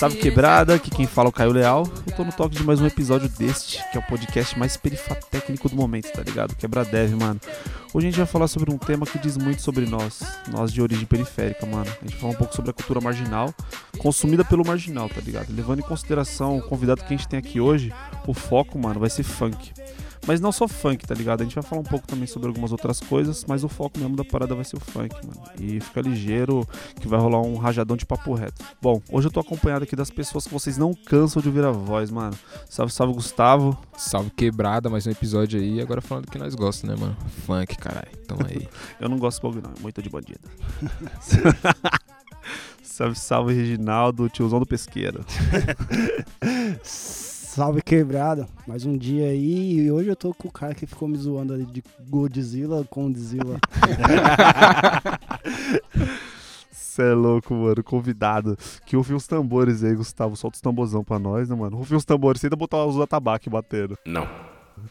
Salve quebrada, aqui quem fala é o Caio Leal. Eu tô no toque de mais um episódio deste, que é o podcast mais perifatécnico do momento, tá ligado? Quebra Dev, mano. Hoje a gente vai falar sobre um tema que diz muito sobre nós, nós de origem periférica, mano. A gente vai falar um pouco sobre a cultura marginal, consumida pelo marginal, tá ligado? Levando em consideração o convidado que a gente tem aqui hoje, o foco, mano, vai ser funk. Mas não só funk, tá ligado? A gente vai falar um pouco também sobre algumas outras coisas, mas o foco mesmo da parada vai ser o funk, mano. E fica ligeiro que vai rolar um rajadão de papo reto. Bom, hoje eu tô acompanhado aqui das pessoas que vocês não cansam de ouvir a voz, mano. Salve, salve, Gustavo. Salve quebrada, mais um episódio aí. Agora falando do que nós gostamos, né, mano? Funk, caralho. Tamo aí. Eu não gosto de blog, não. É muito de bandido. salve, salve, Reginaldo, tiozão do pesqueiro. Salve quebrada, mais um dia aí e hoje eu tô com o cara que ficou me zoando ali de Godzilla com Godzilla. Cê é louco, mano. Convidado. Que ouviu os tambores aí, Gustavo. Solta os tamborzão pra nós, né, mano? Ouviu os tambores, sem ainda botar os atabaque batendo. Não.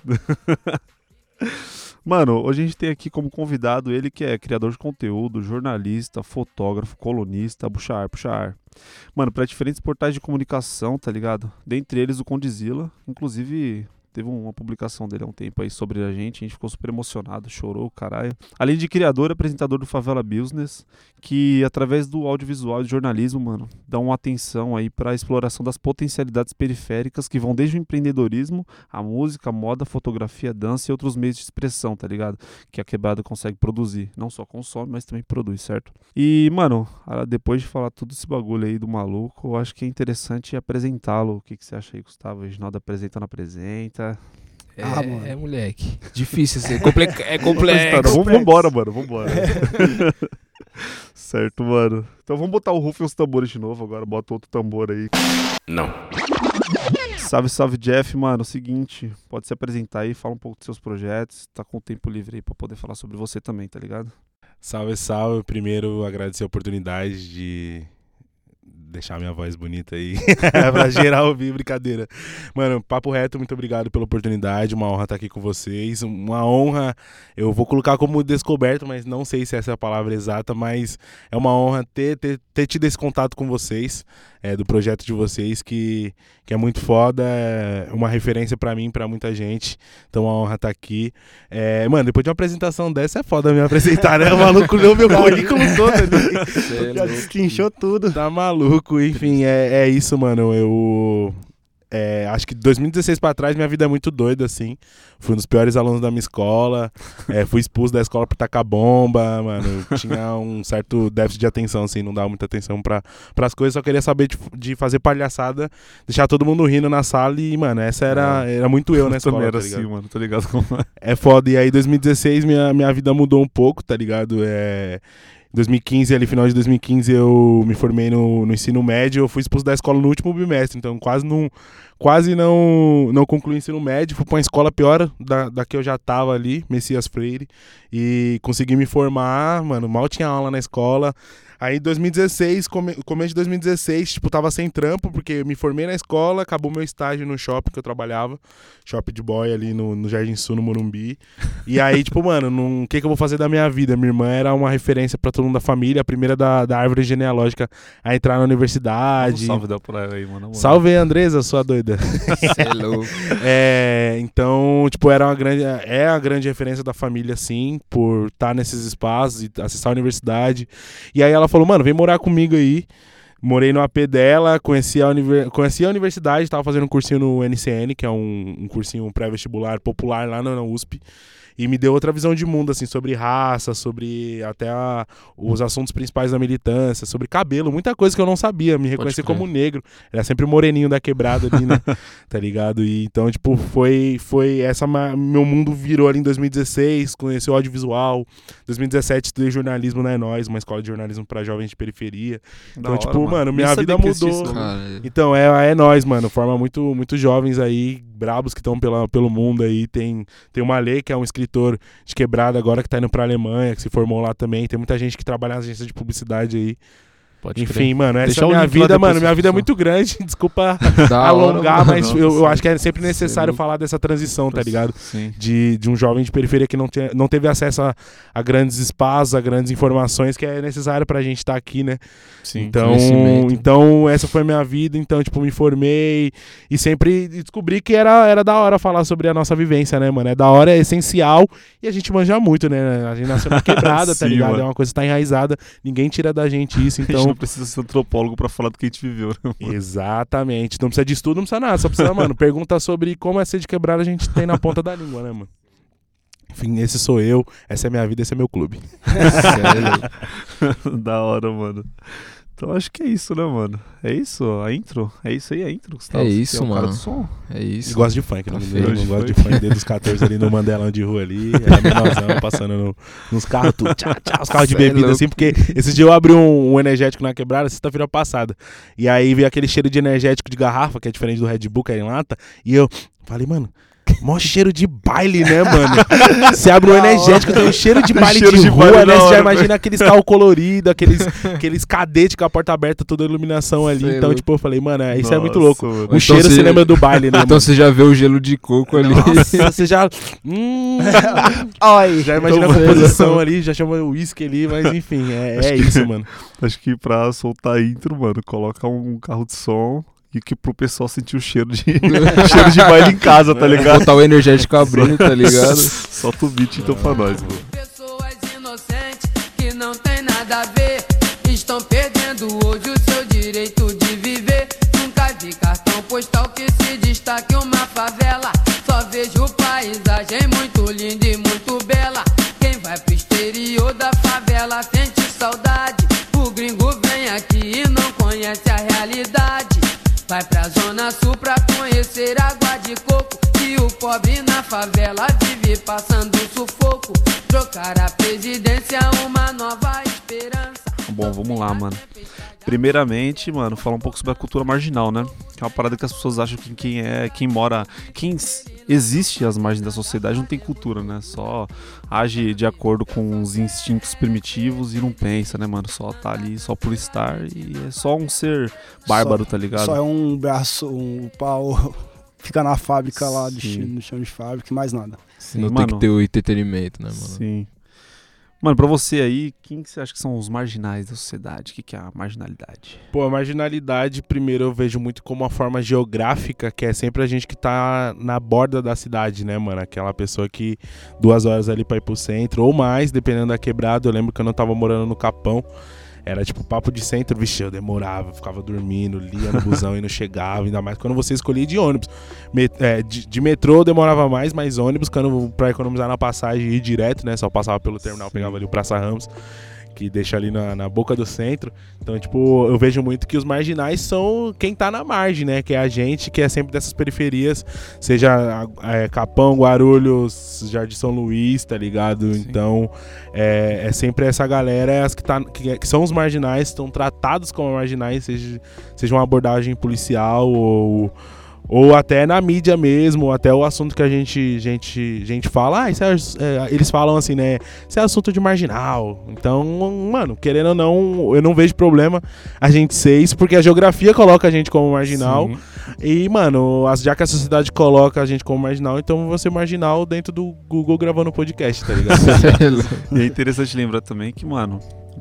Mano, hoje a gente tem aqui como convidado ele que é criador de conteúdo, jornalista, fotógrafo, colunista, puxar, puxar. Mano, para diferentes portais de comunicação, tá ligado? Dentre eles o Condizila, inclusive teve uma publicação dele há um tempo aí sobre a gente, a gente ficou super emocionado, chorou, caralho. Além de criador apresentador do Favela Business, que através do audiovisual e jornalismo, mano, dá uma atenção aí para a exploração das potencialidades periféricas que vão desde o empreendedorismo, a música, a moda, a fotografia, a dança e outros meios de expressão, tá ligado? Que a quebrada consegue produzir, não só consome, mas também produz, certo? E, mano, depois de falar tudo esse bagulho aí do maluco, eu acho que é interessante apresentá-lo. O que, que você acha aí, Gustavo? Reginaldo apresenta ou não apresenta? É, Ah, mano. é moleque. Difícil ser. Comple é complexo. Vamos vambora, mano, vambora. certo, mano. Então vamos botar o Rufo e os tambores de novo agora. Bota outro tambor aí. Não. Salve, salve, Jeff, mano. Seguinte, pode se apresentar aí, fala um pouco dos seus projetos. Tá com tempo livre aí pra poder falar sobre você também, tá ligado? Salve, salve. Primeiro, agradecer a oportunidade de deixar minha voz bonita aí pra geral ouvir, brincadeira. Mano, papo reto, muito obrigado pela oportunidade, uma honra estar aqui com vocês, uma honra, eu vou colocar como descoberto, mas não sei se essa é a palavra exata, mas é uma honra ter, ter, ter tido esse contato com vocês, é, do projeto de vocês, que, que é muito foda, é uma referência pra mim, pra muita gente, então uma honra estar aqui. É, mano, depois de uma apresentação dessa, é foda me apresentar, né? O maluco leu meu currículo todo ali. Cê é Já louco. destrinchou tudo. Tá maluco, enfim, é, é isso, mano. Eu. é, acho que de 2016 pra trás minha vida é muito doida, assim. Fui um dos piores alunos da minha escola. é, fui expulso da escola por tacar bomba, mano. Tinha um certo déficit de atenção, assim, não dava muita atenção pra, pras coisas, só queria saber de, de fazer palhaçada, deixar todo mundo rindo na sala e, mano, essa era, era muito eu também escola. era tá assim, mano, tá ligado? Como é? É foda. E aí, 2016, minha, minha vida mudou um pouco, tá ligado? É. Em 2015, ali, final de 2015, eu me formei no, no ensino médio. Eu fui expulso da escola no último bimestre, então quase não, quase não, não concluí o ensino médio. Fui pra uma escola pior da, da que eu já tava ali, Messias Freire, e consegui me formar. Mano, mal tinha aula na escola. Aí, em 2016, come, começo de 2016, tipo, tava sem trampo, porque eu me formei na escola, acabou meu estágio no shopping que eu trabalhava, shopping de boy ali no, no Jardim Sul, no Morumbi. E aí, tipo, mano, o que, que eu vou fazer da minha vida? Minha irmã era uma referência pra todo mundo da família, a primeira da, da árvore genealógica a entrar na Um universidade. salve dá pra ela aí, mano. Salve Andresa, sua doida. É. É, então, tipo, era uma grande, é a grande referência da família, sim, por estar nesses espaços e acessar a universidade. E aí ela falou, mano, vem morar comigo aí. Morei no AP dela, conheci a, univer- conheci a universidade, tava fazendo um cursinho no NCN, que é um, um cursinho pré-vestibular popular lá na USP. E me deu outra visão de mundo, assim, sobre raça, sobre até a- os assuntos principais da militância, sobre cabelo, muita coisa que eu não sabia, me reconhecer como negro. Era sempre o moreninho da quebrada ali, né? tá ligado? E então, tipo, foi, foi essa. Meu mundo virou ali em 2016, conheci o audiovisual. 2017, estudei jornalismo na É Nós, uma escola de jornalismo pra jovens de periferia. Então, Da tipo, mano, Nem minha vida mudou. nome. Cara, Então, é, é nós, mano. Forma muito, muito jovens aí, brabos que estão pelo mundo aí. Tem, tem uma lei que é um escritor de quebrada agora que tá indo pra Alemanha, que se formou lá também. Tem muita gente que trabalha nas agências de publicidade aí. Pode Enfim, mano, essa Deixa é minha vida, mano. Minha vida é muito grande. Desculpa crer. Hora, alongar, mano. mas Não, eu, eu acho que é sempre necessário falar dessa transição, tá ligado? Sim. de, de um jovem de periferia que não, tinha, não teve acesso a, a grandes espaços, a grandes informações que é necessário pra gente estar aqui, né? Sim. Então, então essa foi a minha vida, então tipo me formei e sempre descobri que era, era da hora falar sobre a nossa vivência, né, mano? É da hora, é essencial e a gente manja muito, né? A gente nasceu na quebrada, tá Sim, ligado? mano. É uma coisa que tá enraizada, ninguém tira da gente isso, então não precisa ser antropólogo pra falar do que a gente viveu, né? Exatamente. Não precisa de estudo, não precisa nada. Só precisa, mano, pergunta sobre como é ser de quebrada, a gente tem na ponta da língua, né, mano? Enfim, esse sou eu, essa é minha vida, esse é meu clube. Sério. da hora, mano. Então acho que é isso, né, mano? É isso? A intro? É isso aí, a intro, Gustavo? É isso, que o cara mano. do som? É isso. gosto de funk, não, Tá não, feio não de gosto de funk. desde os 14 ali no Mandelão de rua ali, era menorzão, passando no- nos carros, tudo, tchá, tchá, os carros de é bebida louco. assim, porque esse dia eu abri um, um energético na quebrada, sexta-feira passada, e aí veio aquele cheiro de energético de garrafa, que é diferente do Red Bull, que é em lata, e eu falei, mano... Mó cheiro de baile, né, mano? Você abre um energético, tem um cheiro de baile Cheiro de, de rua, baile né? Você já imagina aqueles carros coloridos, aqueles, aqueles cadetes com a porta aberta, toda a iluminação ali. É então, louco. tipo, eu falei, mano, é, isso é muito Nossa, louco. mano. O Então cheiro você- você lembra do baile, né, Então mano? você já vê o gelo de coco ali. Nossa, você já. Hum, Oi. já imagina a Então, composição ali, já chama o uísque ali, mas enfim, é, é isso, mano. Acho que pra soltar a intro, mano, coloca um carro de som e que pro pessoal sentir o cheiro de cheiro de baile em casa, tá ligado? Botar o energético abrindo, tá ligado? Solta o beat então pra nós, mano. Pessoas inocentes que não tem nada a ver estão perdendo hoje o seu direito de viver. Nunca vi cartão postal que se destaque uma favela. Só vejo paisagem muito linda e muito bela. Quem vai pro exterior da favela sente saudade. O gringo vem aqui e não conhece a realidade. Vai pra zona sul pra conhecer água de coco. E o pobre na favela vive passando sufoco. Trocar a presidência, uma nova esperança. Bom, vamos lá, mano. Primeiramente, mano, falar um pouco sobre a cultura marginal, né? Que é uma parada que as pessoas acham que quem é, quem mora, quem existe às margens da sociedade não tem cultura, né? Só age de acordo com os instintos primitivos e não pensa, né, mano? Só tá ali só por estar e é só um ser bárbaro, tá ligado? Só é um braço, um pau. Fica na fábrica lá, Sim. no chão de fábrica e mais nada. Sim, Não tem mano. que ter o entretenimento, né, mano? Sim. Mano, pra você aí, quem que você acha que são os marginais da sociedade? O que, que é a marginalidade? Pô, a marginalidade, primeiro, eu vejo muito como uma forma geográfica, que é sempre a gente que tá na borda da cidade, né, mano? Aquela pessoa que duas horas ali pra ir pro centro, ou mais, dependendo da quebrada. Eu lembro que eu não tava morando no Capão. Era tipo papo de centro, vixe, eu demorava, ficava dormindo, lia no busão e não chegava, ainda mais quando você escolhia de ônibus. Me- é, de, de metrô demorava mais, mas ônibus, quando, pra economizar na passagem e ir direto, né? Só passava pelo terminal, Sim. pegava ali o Praça Ramos, que deixa ali na, na boca do centro. Então, tipo, eu vejo muito que os marginais são quem tá na margem, né? Que é a gente que é sempre dessas periferias, seja é, Capão, Guarulhos, Jardim São Luís, tá ligado? Sim. Então, é, é sempre essa galera as que, tá, que, que são os marginais, estão tratados como marginais, seja, seja uma abordagem policial ou ou até na mídia mesmo, até o assunto que a gente, gente, gente fala, ah, isso é, é, eles falam assim, né? Isso é assunto de marginal. Então, mano, querendo ou não, eu não vejo problema a gente ser isso, porque a geografia coloca a gente como marginal. Sim. E, mano, as- já que a sociedade coloca a gente como marginal, então eu vou ser marginal dentro do Google gravando podcast, tá ligado? E é interessante lembrar também que, mano,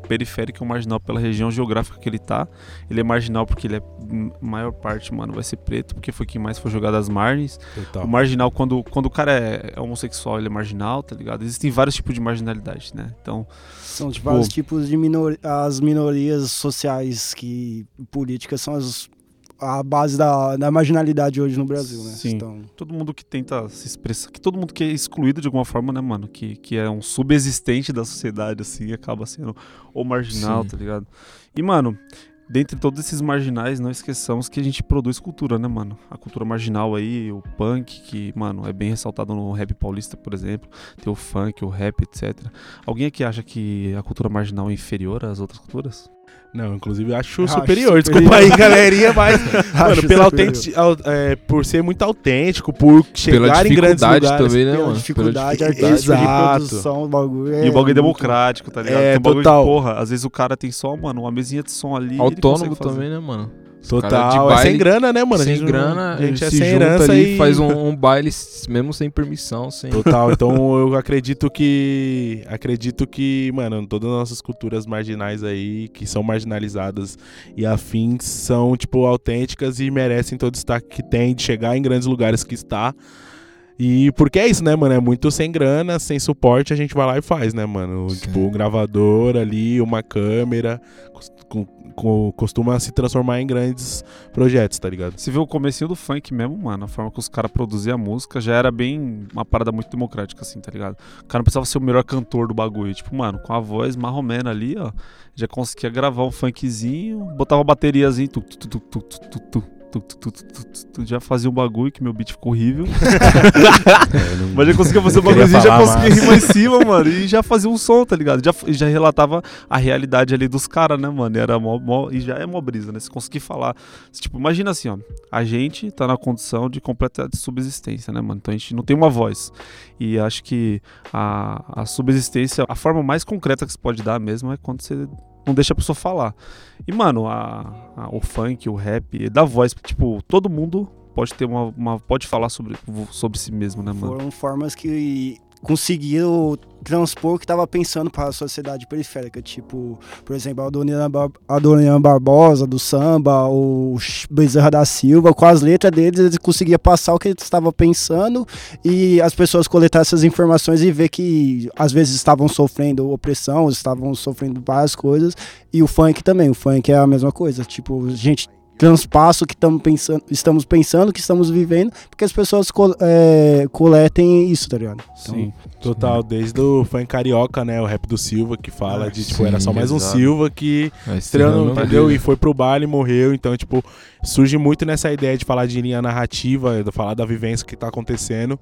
periférico é um marginal pela região geográfica que ele tá. Ele é marginal porque ele é, hum, maior parte, mano, vai ser preto, porque foi quem mais foi jogado às margens. Total. O marginal, quando, quando o cara é, é homossexual, ele é marginal, tá ligado? Existem vários tipos de marginalidade, né? Então, São de vários Pô. tipos de minor... as minorias sociais que políticas são as a base da, da marginalidade hoje no Brasil, né? Sim. Então, Todo mundo que tenta se expressar, que todo mundo que é excluído de alguma forma, né, mano? Que, que é um subexistente da sociedade, assim, acaba sendo o marginal, Sim. tá ligado? E, mano, dentre todos esses marginais, não esqueçamos que a gente produz cultura, né, mano? A cultura marginal aí, o punk, que, mano, é bem ressaltado no rap paulista, por exemplo. Tem o funk, o rap, etc. Alguém aqui acha que a cultura marginal é inferior às outras culturas? Não, inclusive eu acho Acho superior. superior. Desculpa aí, galerinha, mas. mano, pela autenti- au- é, por ser muito autêntico, por chegar em grandes dificuldade lugares. também, né, pela mano? dificuldade Pela artística de Exato. produção, o bagulho é e o bagulho é democrático, tá ligado? É, tem um bagulho total. de porra. Às vezes o cara tem só, mano, uma mesinha de som ali. ele Autônomo também, né, mano? Total. de é baile- sem grana, né, mano? A sem gente não- grana, a gente é se sem junta herança ali, e faz um, um baile mesmo sem permissão, sem... Total, então eu acredito que. Acredito que, mano, todas as nossas culturas marginais aí, que são marginalizadas e afins, são, tipo, autênticas e merecem todo o destaque que tem de chegar em grandes lugares que está. E porque é isso, né, mano? É muito sem grana, sem suporte, a gente vai lá e faz, né, mano? Sim. Tipo, um gravador ali, uma câmera, com- com- costuma se transformar em grandes projetos, tá ligado? Se vê o comecinho do funk mesmo, mano, a forma que os caras produziam a música já era bem uma parada muito democrática, assim, tá ligado? O cara não precisava ser o melhor cantor do bagulho. Tipo, mano, com a voz marromena ali, ó, já conseguia gravar um funkzinho, botava tu, tu, tu, tu, tu, tu, tu, tu, tu, tu, tu, já fazia um bagulho que meu beat ficou horrível. Mas já conseguia fazer um bagulhozinho, já conseguia mais. rimar em cima, mano. E já fazia um som, tá ligado? Já, já relatava a realidade ali dos caras, né, mano? E, era mó, mó- e já é mó brisa, né? Se conseguir falar. Tipo, imagina assim, ó. A gente tá na condição de completa subsistência, né, mano? Então a gente não tem uma voz. E acho que a, a subsistência, a forma mais concreta que se pode dar mesmo é quando você não deixa a pessoa falar. E, mano, a, a- o funk, o rap, dá voz. Tipo, todo mundo pode ter uma. uma- pode falar sobre, sobre si mesmo, né, mano? Foram formas que conseguiram transpor o que estava pensando para a sociedade periférica. Tipo, por exemplo, a Dona Bar a Dona Barbosa do samba, o Bezerra da Silva, com as letras deles, eles conseguiam passar o que eles estavam pensando e as pessoas coletar essas informações e ver que às vezes estavam sofrendo opressão, estavam sofrendo várias coisas. E o funk também, o funk é a mesma coisa. Tipo, gente transpassa o que estamos pensando, estamos pensando, que estamos vivendo, porque as pessoas co- é, coletem isso, tá ligado? Então, Sim. Total, desde o funk carioca, né? O rap do Silva, que fala Ah, de, tipo, era só sim, mais um exato. Silva que estreando, entendeu? E foi pro baile e morreu. Então, tipo, surge muito nessa ideia de falar de linha narrativa, de falar da vivência que tá acontecendo.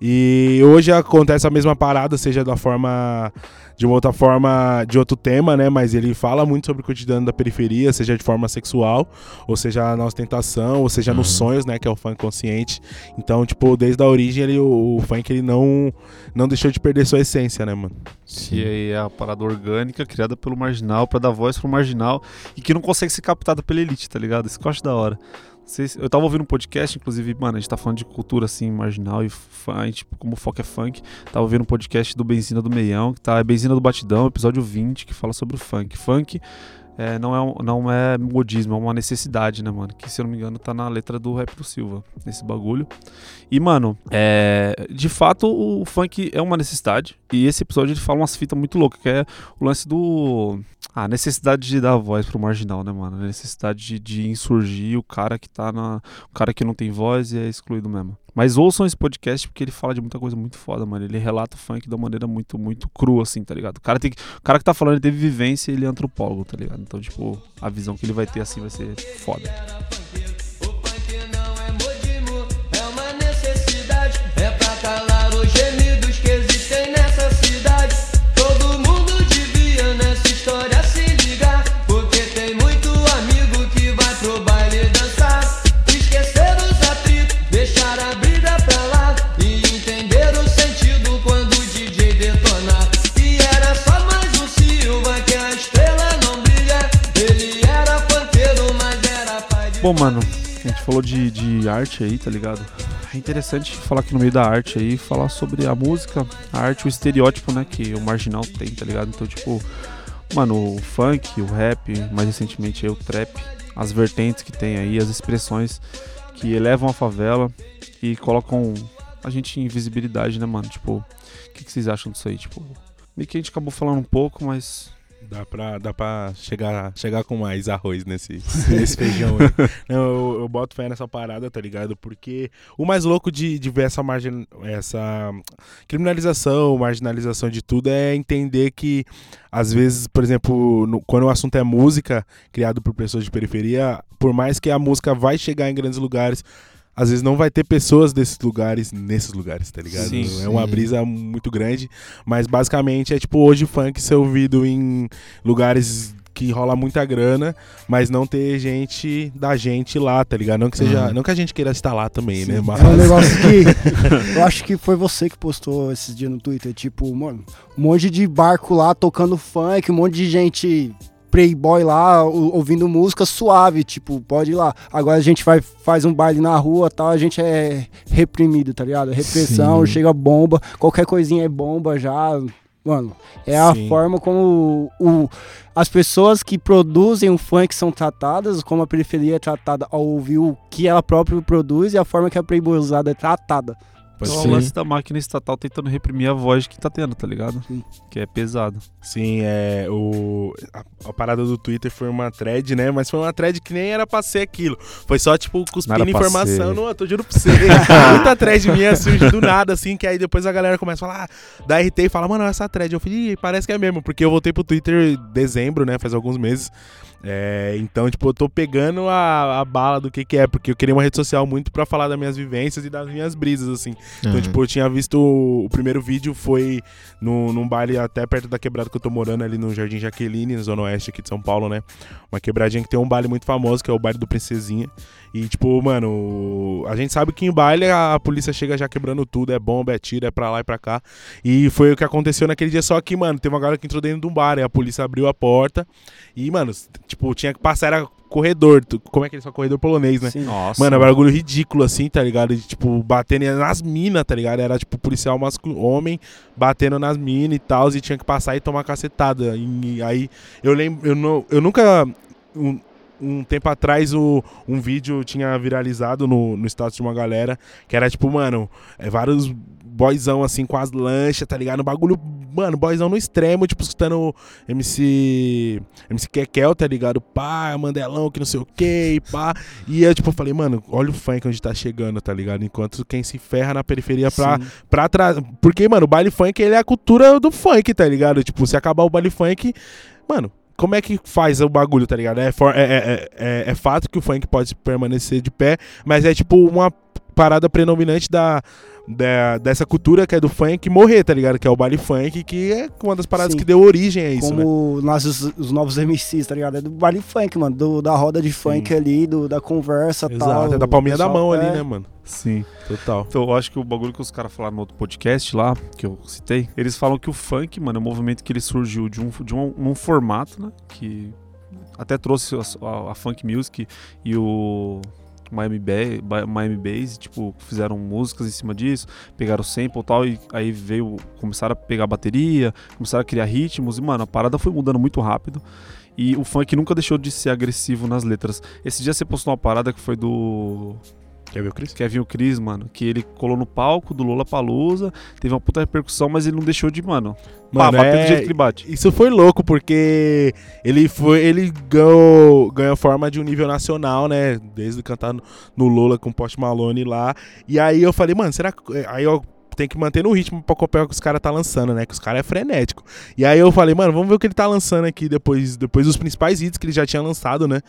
E hoje acontece a mesma parada, seja da forma. De uma outra forma, de outro tema, né? Mas ele fala muito sobre o cotidiano da periferia, seja de forma sexual, ou seja na ostentação, ou seja nos Uhum. sonhos, né? Que é o funk consciente. Então, tipo, desde a origem, ele, o, o funk ele não, não deixou de perder sua essência, né, mano? Que aí é a parada orgânica criada pelo marginal pra dar voz pro marginal e que não consegue ser captada pela elite, tá ligado? Isso que eu acho da hora. Eu tava ouvindo um podcast, inclusive, mano, a gente tá falando de cultura assim, marginal e gente, como o foco é funk. Tava ouvindo um podcast do Benzina do Meião, que tá é Benzina do Batidão, episódio 20, que fala sobre o funk. Funk é, não, é, um- não é modismo, é uma necessidade, né, mano? Que se eu não me engano tá na letra do rap do Silva, nesse bagulho. E, mano, é, de fato o funk é uma necessidade. E esse episódio ele fala umas fitas muito loucas, que é o lance do. A necessidade de dar voz pro marginal, né, mano? A necessidade de, de insurgir o cara que tá na. O cara que não tem voz e é excluído mesmo. Mas ouçam esse podcast porque ele fala de muita coisa muito foda, mano. Ele relata o funk de uma maneira muito, muito crua, assim, tá ligado? O cara, tem, que- o cara que tá falando, ele teve vivência ele é antropólogo, tá ligado? Então, tipo, a visão que ele vai ter assim vai ser foda. Bom, mano, a gente falou de, de arte aí, tá ligado? É interessante falar aqui no meio da arte aí, falar sobre a música, a arte, o estereótipo, né, que o marginal tem, tá ligado? Então, tipo, mano, o funk, o rap, mais recentemente aí o trap, as vertentes que tem aí, as expressões que elevam a favela e colocam a gente em visibilidade, né, mano? Tipo, o que, que vocês acham disso aí? Tipo, meio que a gente acabou falando um pouco, mas Dá pra, dá pra chegar, chegar com mais arroz nesse, nesse feijão aí. Não, eu, eu boto fé nessa parada, tá ligado? Porque o mais louco de, de ver essa, margin, essa criminalização, marginalização de tudo é entender que, às vezes, por exemplo, no- quando o assunto é música, criado por pessoas de periferia, por mais que a música vai chegar em grandes lugares, às vezes não vai ter pessoas desses lugares, nesses lugares, tá ligado? Sim, é uma sim. brisa muito grande, mas basicamente é tipo hoje funk ser ouvido em lugares que rola muita grana, mas não ter gente da gente lá, tá ligado? Não que seja, Uhum. não que a gente queira estar lá também, né? Mas É um negócio que. Eu acho que foi você que postou esses dias no Twitter. Tipo, mano, um monte de barco lá tocando funk, um monte de gente. Playboy lá, ou- ouvindo música suave, tipo, pode ir lá. Agora a gente vai, faz um baile na rua tal, a gente é reprimido, tá ligado? Repressão, Sim. chega bomba, qualquer coisinha é bomba já. Mano, é a Sim. forma como o, o- as pessoas que produzem o funk são tratadas, como a periferia é tratada ao ouvir o que ela própria produz e a forma que a playboyzada é tratada. Pode Então, ser. o lance da máquina estatal tentando reprimir a voz que tá tendo, tá ligado? Sim. Que é pesado. Sim, é. O, a, a parada do Twitter foi uma thread, né? Mas foi uma thread que nem era pra ser aquilo. Foi só, tipo, cuspindo informação. Não, eu tô juro pra você. Muita thread minha surge do nada, assim, que aí depois a galera começa a falar, ah, da RT e fala, mano, essa thread. Eu falei, parece que é mesmo, porque eu voltei pro Twitter em dezembro, né? Faz alguns meses. É, então, tipo, eu tô pegando a, a bala do que que é, porque eu queria uma rede social muito pra falar das minhas vivências e das minhas brisas, assim. Então, Uhum. tipo, eu tinha visto o, o primeiro vídeo foi no, num baile até perto da quebrada que eu tô morando, ali no Jardim Jaqueline, na Zona Oeste aqui de São Paulo, né? Uma quebradinha que tem um baile muito famoso, que é o baile do Princesinha. E, tipo, mano, a gente sabe que em baile a, a polícia chega já quebrando tudo, é bomba, é tiro, é pra lá e pra cá. E foi o que aconteceu naquele dia, só que, mano, teve uma galera que entrou dentro de um bar, e a polícia abriu a porta. E, mano, tipo, tinha que passar, era corredor. tu- Como é que eles falam? Corredor polonês, né? Sim. Nossa. Mano, é um bagulho ridículo, assim, tá ligado? De, tipo, batendo nas minas, tá ligado? Era, tipo, policial masculino, homem batendo nas minas e tal, e tinha que passar e tomar cacetada. E, aí, eu lembro, eu, não, eu nunca... Um, um tempo atrás, o, um vídeo tinha viralizado no, no status de uma galera, que era, tipo, mano, é, vários boyzão, assim, com as lanchas, tá ligado? Um bagulho, mano, boyzão no extremo, tipo, escutando MC... MC Kekel, tá ligado? Pá, Mandelão, que não sei o que, pá. E eu, tipo, falei, mano, olha o funk onde tá chegando, tá ligado? Enquanto quem se ferra na periferia pra, Sim. pra trás. Porque, mano, o baile funk, ele é a cultura do funk, tá ligado? Tipo, se acabar o baile funk, mano. Como é que faz o bagulho, tá ligado? É, for- é, é, é, é fato que o funk pode permanecer de pé, mas é tipo uma parada predominante da, da- dessa cultura que é do funk morrer, tá ligado? Que é o baile funk, que é uma das paradas Sim. que deu origem a isso, né? Como nascem os, os novos MCs, tá ligado? É do baile funk, mano. Do, da roda de funk ali, do, da conversa e tal. Exato, é da palminha da mão ali, é, né, mano? Sim. Total. Então, eu acho que o bagulho que os caras falaram no outro podcast lá, que eu citei, eles falam que o funk, mano, é um movimento que ele surgiu de um, de um, um formato, né? Que até trouxe a, a- a funk music e o Miami, ba Miami Bass, tipo, fizeram músicas em cima disso, pegaram o sample e tal, e aí veio, começaram a pegar bateria, começaram a criar ritmos, e, mano, a parada foi mudando muito rápido. E o funk nunca deixou de ser agressivo nas letras. Esse dia você postou uma parada que foi do Quer ver o Chris? Kevin o Cris, mano, que ele colou no palco do Lola Palusa, teve uma puta repercussão, mas ele não deixou de, mano, pá, Mano, do é- jeito que ele bate. Isso foi louco, porque ele foi. Ele ganhou, ganhou forma de um nível nacional, né? Desde cantar no, no Lola com o Post Malone lá. E aí eu falei, mano, será que. Aí eu tenho que manter no ritmo pra acompanhar o que os caras tá lançando, né? Que os caras é frenético. E aí eu falei, mano, vamos ver o que ele tá lançando aqui depois, depois dos principais hits que ele já tinha lançado, né?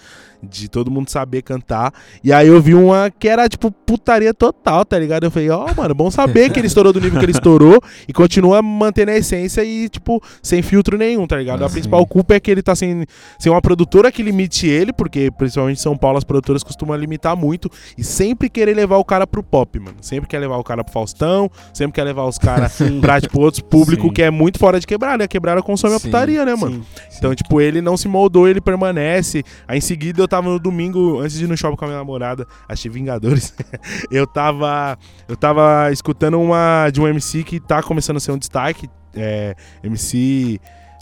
De todo mundo saber cantar. E aí eu vi uma que era, tipo, putaria total, tá ligado? Eu falei, ó, mano, bom saber que ele estourou do nível que ele estourou e continua mantendo a essência e, tipo, sem filtro nenhum, tá ligado? Ah, a sim. principal culpa é que ele tá sem, sem uma produtora que limite ele, porque principalmente em São Paulo as produtoras costumam limitar muito e sempre querer levar o cara pro pop, mano. Sempre quer levar o cara pro Faustão, sempre quer levar os caras pra, tipo, outros públicos Sim. que é muito fora de quebrada. A quebrada consome a putaria, né, mano? Sim. Então, tipo, ele não se moldou, ele permanece. Aí em seguida eu tava no domingo, antes de ir no shopping com a minha namorada, achei Vingadores. eu tava. Eu tava escutando uma de um MC que tá começando a ser um destaque. É, MC.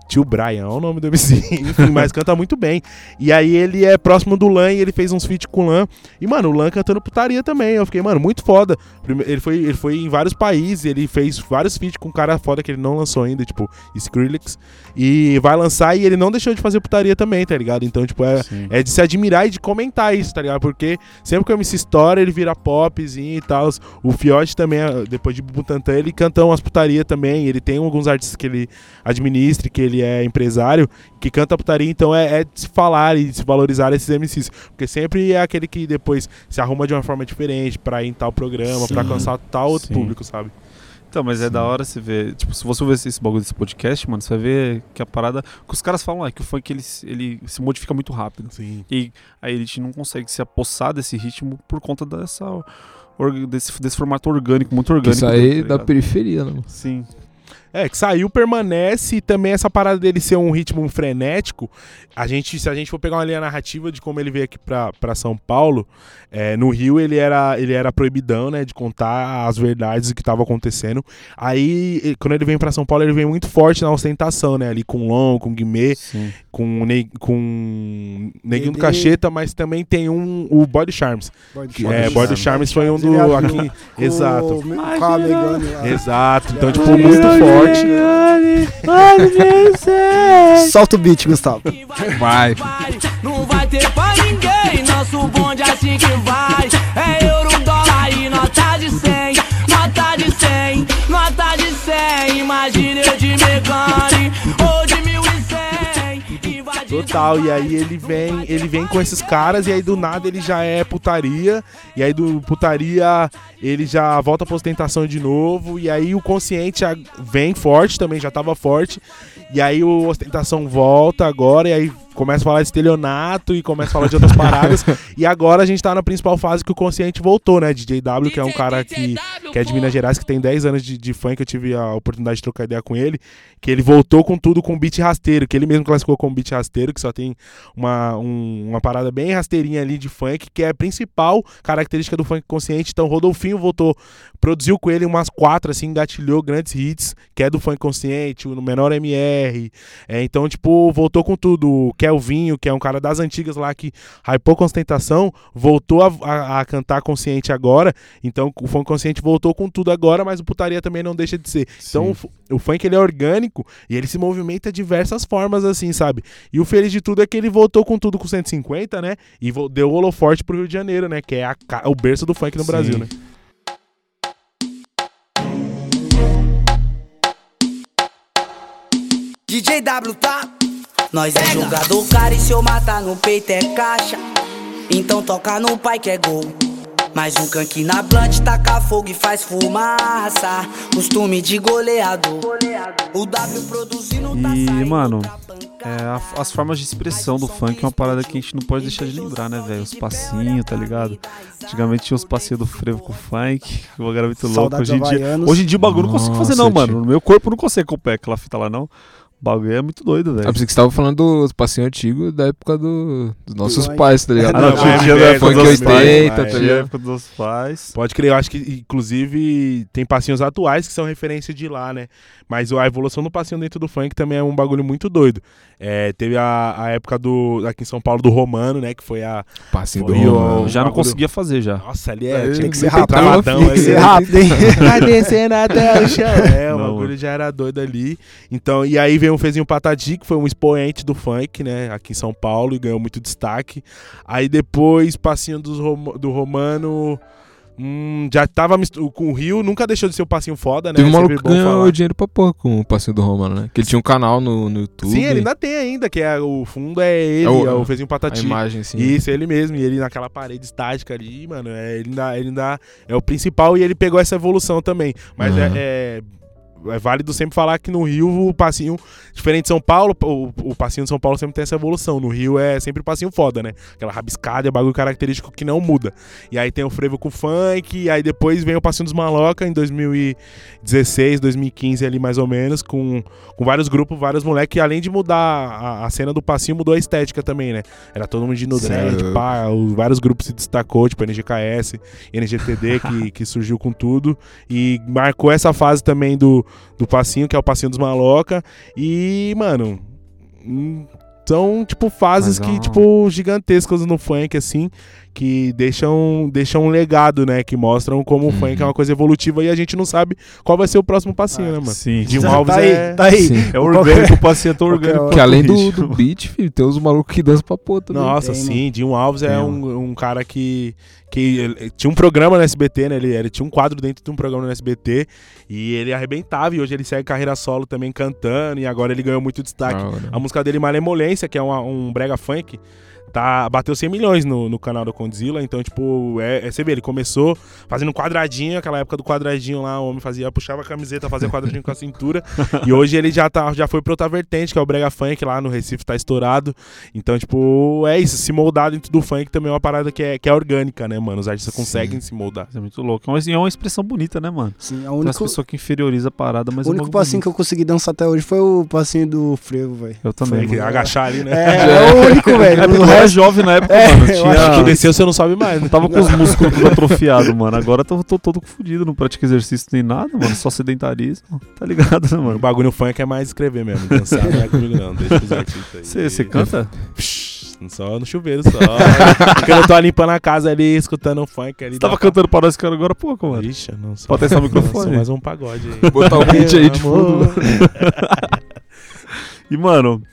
Tio Brian, é o nome do MC, enfim, mas canta muito bem. E aí ele é próximo do Lan e ele fez uns feats com o Lan. E, mano, o Lan cantando putaria também. Eu fiquei, mano, muito foda. Ele foi, ele foi em vários países, ele fez vários feats com um cara foda que ele não lançou ainda, tipo, Skrillex. E vai lançar e ele não deixou de fazer putaria também, tá ligado? Então, tipo, é, Sim. é de se admirar e de comentar isso, tá ligado? Porque sempre que o MC estoura, ele vira popzinho e tal. O Fiote também, depois de Butantan, ele canta umas putaria também. Ele tem alguns artistas que ele administra, que ele é empresário, que canta putaria. Então é, é de se falar e se valorizar esses MCs. Porque sempre é aquele que depois se arruma de uma forma diferente pra ir em tal programa, pra Sim. alcançar tal outro Sim. público, sabe? Então, mas é da hora você ver. Tipo, se você ver esse, bagulho desse podcast, mano, você vai ver que a parada. O que os caras falam é que o funk ele, se- ele se modifica muito rápido. Sim. E a elite não consegue se apossar desse ritmo por conta dessa. Desse, desse formato orgânico, muito orgânico. Isso aí tá da ligado? periferia, né, mano? Sim. É, que saiu, permanece e também essa parada dele ser um ritmo frenético. A gente, se a gente for pegar uma linha narrativa de como ele veio aqui pra, pra São Paulo, é, no Rio ele era, ele era proibidão, né, de contar as verdades do que tava acontecendo. Aí, quando ele vem pra São Paulo, ele vem muito forte na ostentação, né, ali com Lon, com Guimê, Sim. com, ne, com Neguinho do Cacheta, mas também tem um, o Body Charms. Boy do Que, Charmes. é, Boy do Charms foi um do, aqui, com exato. Exato, então, É. tipo, muito forte. Solta o beat, Gustavo. Vai. Não vai ter pra ninguém, nosso bonde é assim que vai. É euro, dólar e nota de 100, nota de 100, nota de 100. Imagina eu de Megane 1100. invadindo Total, e aí ele vem, ele vem com esses caras e aí do nada ele já é putaria, e aí do putaria ele já volta pra ostentação de novo, e aí o consciente vem forte também, já tava forte, e aí o ostentação volta agora, e aí começa a falar de estelionato e começa a falar de outras paradas, e agora a gente tá na principal fase que o consciente voltou, né, DJ W, que é um cara que, que é de Minas Gerais, que tem 10 anos de, de funk, eu tive a oportunidade de trocar ideia com ele, que ele voltou com tudo com beat rasteiro, que ele mesmo classificou como beat rasteiro, que só tem uma, um- uma parada bem rasteirinha ali de funk, que é a principal característica do funk consciente. Então, Rodolfinho voltou, produziu com ele umas quatro, assim, engatilhou grandes hits, que é do funk consciente, o Menor MR. É, então, tipo, voltou com tudo. O Kelvinho, que é um cara das antigas lá que hypou com ostentação, voltou a, a- a cantar consciente agora. Então, o funk consciente voltou com tudo agora, mas o putaria também não deixa de ser. Então, o, fu- o funk ele é orgânico e ele se movimenta de diversas formas, assim, sabe? E o feliz de tudo é que ele voltou com tudo com 150, né? E deu o holoforte pro Rio de Janeiro, né? Que é a o berço do funk no Sim. Brasil, né? DJ W tá? Nós é jogador, cara, e se eu matar no peito é caixa. Então toca no pai que é gol. Mais um canque na blunt, taca fogo e faz fumaça. Costume de goleador. O W produzindo tá E, mano. É, a- as formas de expressão do funk é uma parada que a gente não pode deixar de lembrar, né, velho? Os passinhos, tá ligado? Antigamente tinha os passinhos do frevo com o funk, o bagulho era muito louco. Hoje em, dia, hoje em dia o bagulho não consigo fazer, não, mano. No meu corpo não consegue acompanhar aquela fita lá, não. O bagulho é muito doido, velho. pensei que você tava falando do passinho antigo da época do, dos nossos Do- pais, tá ligado? Ah, não, tinha dia da é, época dos nossos 80, pais. tá Tinha ligado? época dos pais. Pode crer, eu acho que inclusive tem passinhos atuais que são referência de lá, né? Mas a evolução do passinho dentro do funk também é um bagulho muito doido. É, teve a, a época do aqui em São Paulo do Romano, né? Que foi a. Passinho do Foi o- Romano. Já não conseguia fazer já. Nossa, ali é. Aí tinha que ser rápido. travadão Tem Tem que ali. ser né? rápido, hein? Vai descendo até o chão. É, o bagulho já era doido ali. Então, e aí veio o Fezinho Patati, que foi um expoente do funk, né? Aqui em São Paulo e ganhou muito destaque. Aí depois, passinho dos do Romano. hum, já tava com o Rio, nunca deixou de ser o passinho foda, né? Teve um maluco que ganhou dinheiro pra porra com o passinho do Romano, né? Que ele tinha um canal no, no YouTube. Sim, ele ainda tem ainda, que é o fundo é ele, é É o, o- Fezinho A Patati. imagem, assim. Isso, ele mesmo. E ele naquela parede estática ali, mano, é, ele, ainda, ele ainda é o principal e ele pegou essa evolução também. Mas Uhum. é, é, é válido sempre falar que no Rio o passinho, diferente de São Paulo, o, o passinho de São Paulo sempre tem essa evolução. No Rio é sempre o passinho foda, né? Aquela rabiscada, é bagulho característico que não muda. E aí tem o frevo com funk, e aí depois vem o passinho dos maloca em 2016, 2015 ali mais ou menos, com, com vários grupos, vários moleques, e além de mudar a, a cena do passinho, mudou a estética também, né? Era todo mundo de no dread, Certo. pá, os, vários grupos se destacou, tipo NGKS, NGTD, que, que surgiu com tudo, e marcou essa fase também do, do passinho, que é o passinho dos maloca. E, mano. hum, São, tipo, fases Mas é que, uma- tipo, gigantescas no funk, assim, que deixam, deixam um legado, né? Que mostram como o Uhum. funk é uma coisa evolutiva e a gente não sabe qual vai ser o próximo passinho, né, mano? Sim. Dinho Tá Alves aí, é. tá aí. Sim. É orgânico, o passinho é tão Qualquer orgânico. Que além do, do beat, filho, tem os malucos que dançam pra pô também. Nossa, Tem, sim, Dinho Alves é Tem, um, um cara que, que tinha um programa no SBT, né? Ele, ele tinha um quadro dentro de um programa no SBT e ele arrebentava. E hoje ele segue carreira solo também cantando. E agora ele ganhou muito destaque. Hora. A música dele, Malemolência, que é uma- um brega funk, tá, bateu 100 milhões no, no canal do Condzilla. Então, tipo, é, é- você vê, ele começou fazendo um quadradinho, aquela época do quadradinho lá, o homem fazia, puxava a camiseta, fazia quadradinho com a cintura. E hoje ele já, tá, já foi pra outra vertente, que é o brega funk lá no Recife, tá estourado. Então, tipo, é isso, se moldar dentro do funk também é uma parada que é, que é orgânica, né, mano? Os artistas Sim. conseguem se moldar. É muito louco. É uma, é uma expressão bonita, né, mano? Sim, é Tem as único, pessoas que inferioriza a parada, mas o é único um passinho que eu consegui dançar até hoje foi o passinho do frevo, velho. Eu também. Tem que mano. agachar ali, né? É, é o único, velho. É O era resto- jovem na época, É, mano. Tinha... acho Tu desceu, você não sobe mais, né? Tava com os músculos tudo atrofiados, mano. Agora eu tô, tô todo fudido, não pratico exercício nem nada, mano. Só sedentarismo. Tá ligado, né, O mano? bagulho no funk é mais escrever mesmo. Dançar não é comigo, não. Deixa pros artistas aí. Você canta? Só no chuveiro, só. Porque eu tô limpando a casa ali, escutando um funk ali. Você tava cantando para nós cara agora há pouco, mano. Ixi, não sou. Pode testar o microfone? Mais um pagode aí. Botar o beat aí de fundo. E, mano,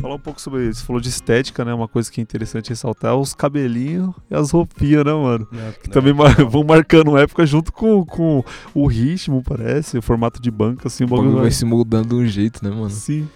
falar um pouco sobre isso. Você falou de estética, né? Uma coisa que é interessante ressaltar é os cabelinhos e as roupinhas, né, mano? Não, Que também não. mar- vão marcando época junto com, com o ritmo, parece, o formato de banca, assim, o bagulho vai se moldando de um jeito, né, mano? Sim.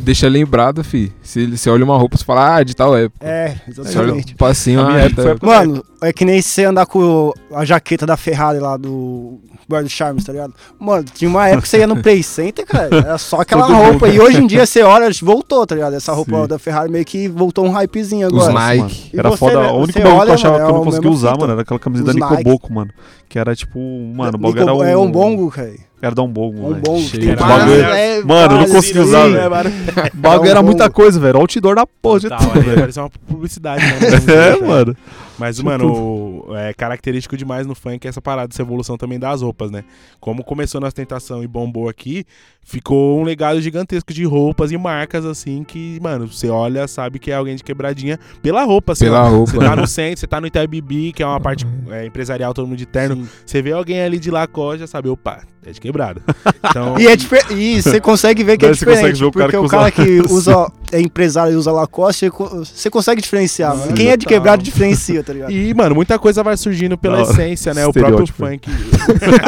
Deixa lembrado, fi. Se você olha uma roupa, você fala, ah, de tal época. É, olha exatamente. um passinho, A minha ah, época tá- época Mano, é que nem você andar com a jaqueta da Ferrari lá do Guarda Charmes, tá ligado? Mano, tinha uma época que você ia no Play Center, cara, era só aquela Todo roupa. mundo. E hoje em dia você olha, voltou, tá ligado? Essa roupa Sim. da Ferrari meio que voltou um hypezinho Os agora. Nike. Mano, E Era você, foda. né, O único bagulho que eu achava mano, que eu é não conseguia usar, fita. mano, era aquela camisa da Os Nike. Nicoboco, mano. Que era tipo, mano, o bagulho era um... É um bongo, cara. Era da Um bongo. cheio que tem de várias- bagulho. é, Mano, eu não consegui usar. É, mano. O bagulho É um era muita bongo. coisa, velho. Outdoor da porra de Tá, tudo. Parece uma publicidade, né? É, mano. Mas, Tipo mano, é característico demais no funk essa parada, essa evolução também das roupas, né? Como começou na ostentação e bombou aqui, ficou um legado gigantesco de roupas e marcas, assim, que, mano, você olha, sabe que é alguém de quebradinha pela roupa, assim, Pela ó. roupa, Você tá no centro, você tá no Itabibi, que é uma parte é, empresarial, todo mundo de terno. Sim. Você vê alguém ali de Lacoste, já sabe, opa, é de quebrada. Então, E, é difer- e você consegue ver que é você consegue diferente, ver o porque que o cara que usa, é empresário e usa Lacoste, você co- você consegue diferenciar. mano. Quem é de quebrado diferencia, tá ligado? E, mano, muita coisa vai surgindo pela hora. essência, né? O próprio funk.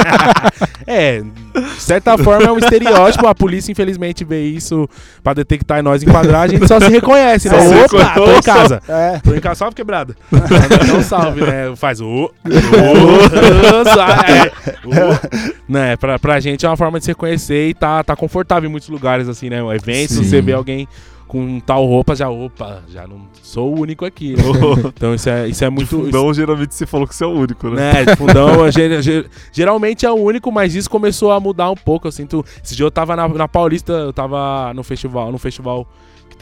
é, de certa forma é um estereótipo. A polícia, infelizmente, vê isso pra detectar e nós enquadrar. A gente só se reconhece, né? Se Opa, tô em casa. É. Tô em casa, salve quebrada. Não, não salve, né? Faz o. o, é, o. Né, pra, pra gente é uma forma de se reconhecer e tá, tá confortável em muitos lugares, assim, né? Eventos, Sim. você vê alguém com tal roupa, já, opa, já não sou o único aqui. né? Então isso é, isso é muito. Fundão, geralmente você falou que você é o único, né? Né, fundão, ge- ge- geralmente é o único, mas isso começou a mudar um pouco. Eu sinto. Esse dia eu tava na, na Paulista, eu tava no festival, no festival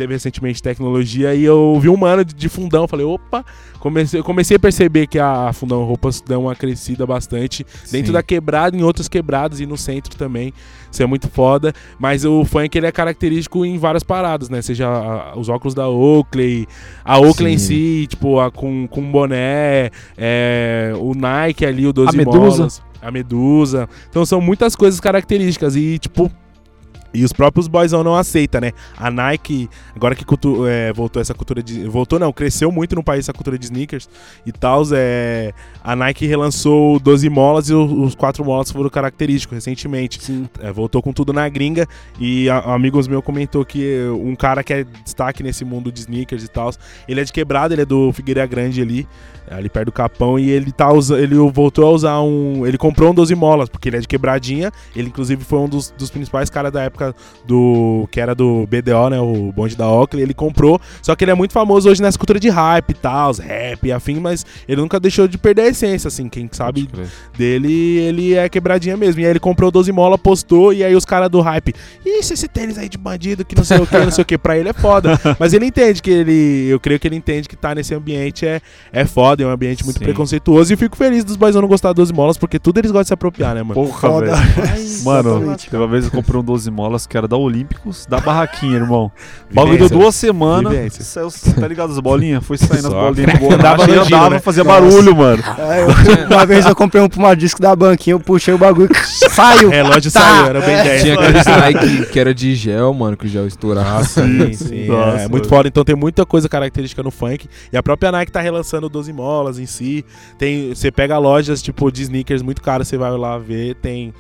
teve recentemente tecnologia, e eu vi um mano de, de fundão. Falei, opa, comecei, comecei a perceber que a Fundão Roupas deu uma crescida bastante dentro Sim. da quebrada, em outras quebradas e no centro também. Isso é muito foda. Mas o funk ele é característico em várias paradas, né? Seja a- os óculos da Oakley, a Oakley em Sim. si, tipo, a, com, com boné, é, o Nike ali, o 12 A Medusa. molas, a Medusa. Então são muitas coisas características e, tipo. E os próprios boysão não aceitam, né? A Nike, agora que cultu- é, voltou essa cultura de. Voltou não, cresceu muito no país essa cultura de sneakers e tal. É, a Nike relançou o 12 molas e os 4 molas foram característicos recentemente. Sim. É, voltou com tudo na gringa. E a, amigos meus comentou que um cara que é destaque nesse mundo de sneakers e tal, ele é de quebrada, ele é do Figueira Grande ali, ali perto do Capão, e ele tá ele voltou a usar um. Ele comprou um 12 molas, porque ele é de quebradinha. Ele, inclusive, foi um dos, dos principais caras da época época do. que era do BDO, né? O bonde da Oakley, ele comprou. Só que ele é muito famoso hoje nessa cultura de hype e tal, rap e afim, mas ele nunca deixou de perder a essência, assim. Quem sabe dele, ele é quebradinha mesmo. E aí ele comprou 12 mola, postou, e aí os caras do hype. Ixi, esse tênis aí de bandido, que não sei o que, não sei o que, pra ele é foda. Mas ele entende que ele. Eu creio que ele entende que tá nesse ambiente é, é foda, é um ambiente muito Sim. preconceituoso. E fico feliz dos boys não gostar de 12 molas, porque tudo eles gostam de se apropriar, né, mano? Porra, Foda. velho. Mano, Exatamente. teve uma vez eu comprei um 12 molas que era da Olímpicos, da barraquinha, irmão. O bagulho deu duas semanas. Saiu, tá ligado as bolinhas? Foi saindo as Só bolinhas crack, de andava giro, andava, né? fazia Nossa. barulho, mano. É, eu- uma vez eu comprei um Puma Disco da banquinha, eu puxei o bagulho, saiu. O relógio saiu, era bem 10. Tinha aquele Nike que era de gel, mano, que o gel estourava. Sim, sim. Nossa, é muito foda. Então tem muita coisa característica no funk. E a própria Nike tá relançando 12 molas em si. Tem, você pega lojas tipo de sneakers muito caras, você vai lá ver, tem.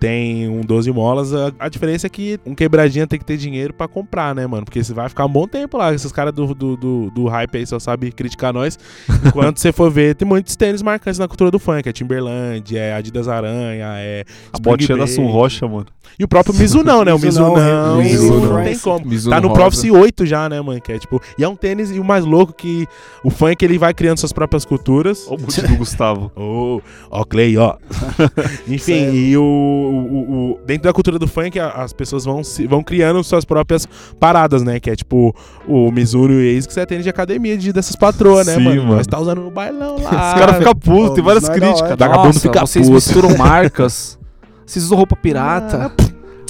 Tem um 12 molas. A, a diferença é que um quebradinha tem que ter dinheiro pra comprar, né, mano? Porque você vai ficar um bom tempo lá. Esses caras do, do, do, do hype aí só sabem criticar nós. Enquanto você for ver, tem muitos tênis marcantes na cultura do funk. É Timberland, é Adidas Aranha, é. A botinha da. Sun Rocha, mano. E o próprio Mizunão, né? O Mizunão, Mizunão. Mizuno, não tem como. Mizuno Tá no. Prophecy 8 já, né, mano? Que é tipo. E é um tênis, e o mais louco que o funk ele vai criando suas próprias culturas. Olha o do Gustavo. Ô, ó, Clay, ó. Enfim, Sério. e o, o- o- Dentro da cultura do funk, as pessoas vão, se- vão criando suas próprias paradas, né? Que é tipo o Mizuno e o Ace, que você atende de academia de, dessas patroas, né, Sim, mano? mano. Nós tá usando no bailão lá. Os caras ficam putos, tem várias é críticas. Vagabundo Nossa, fica vocês puto. misturam marcas. Vocês usam roupa pirata.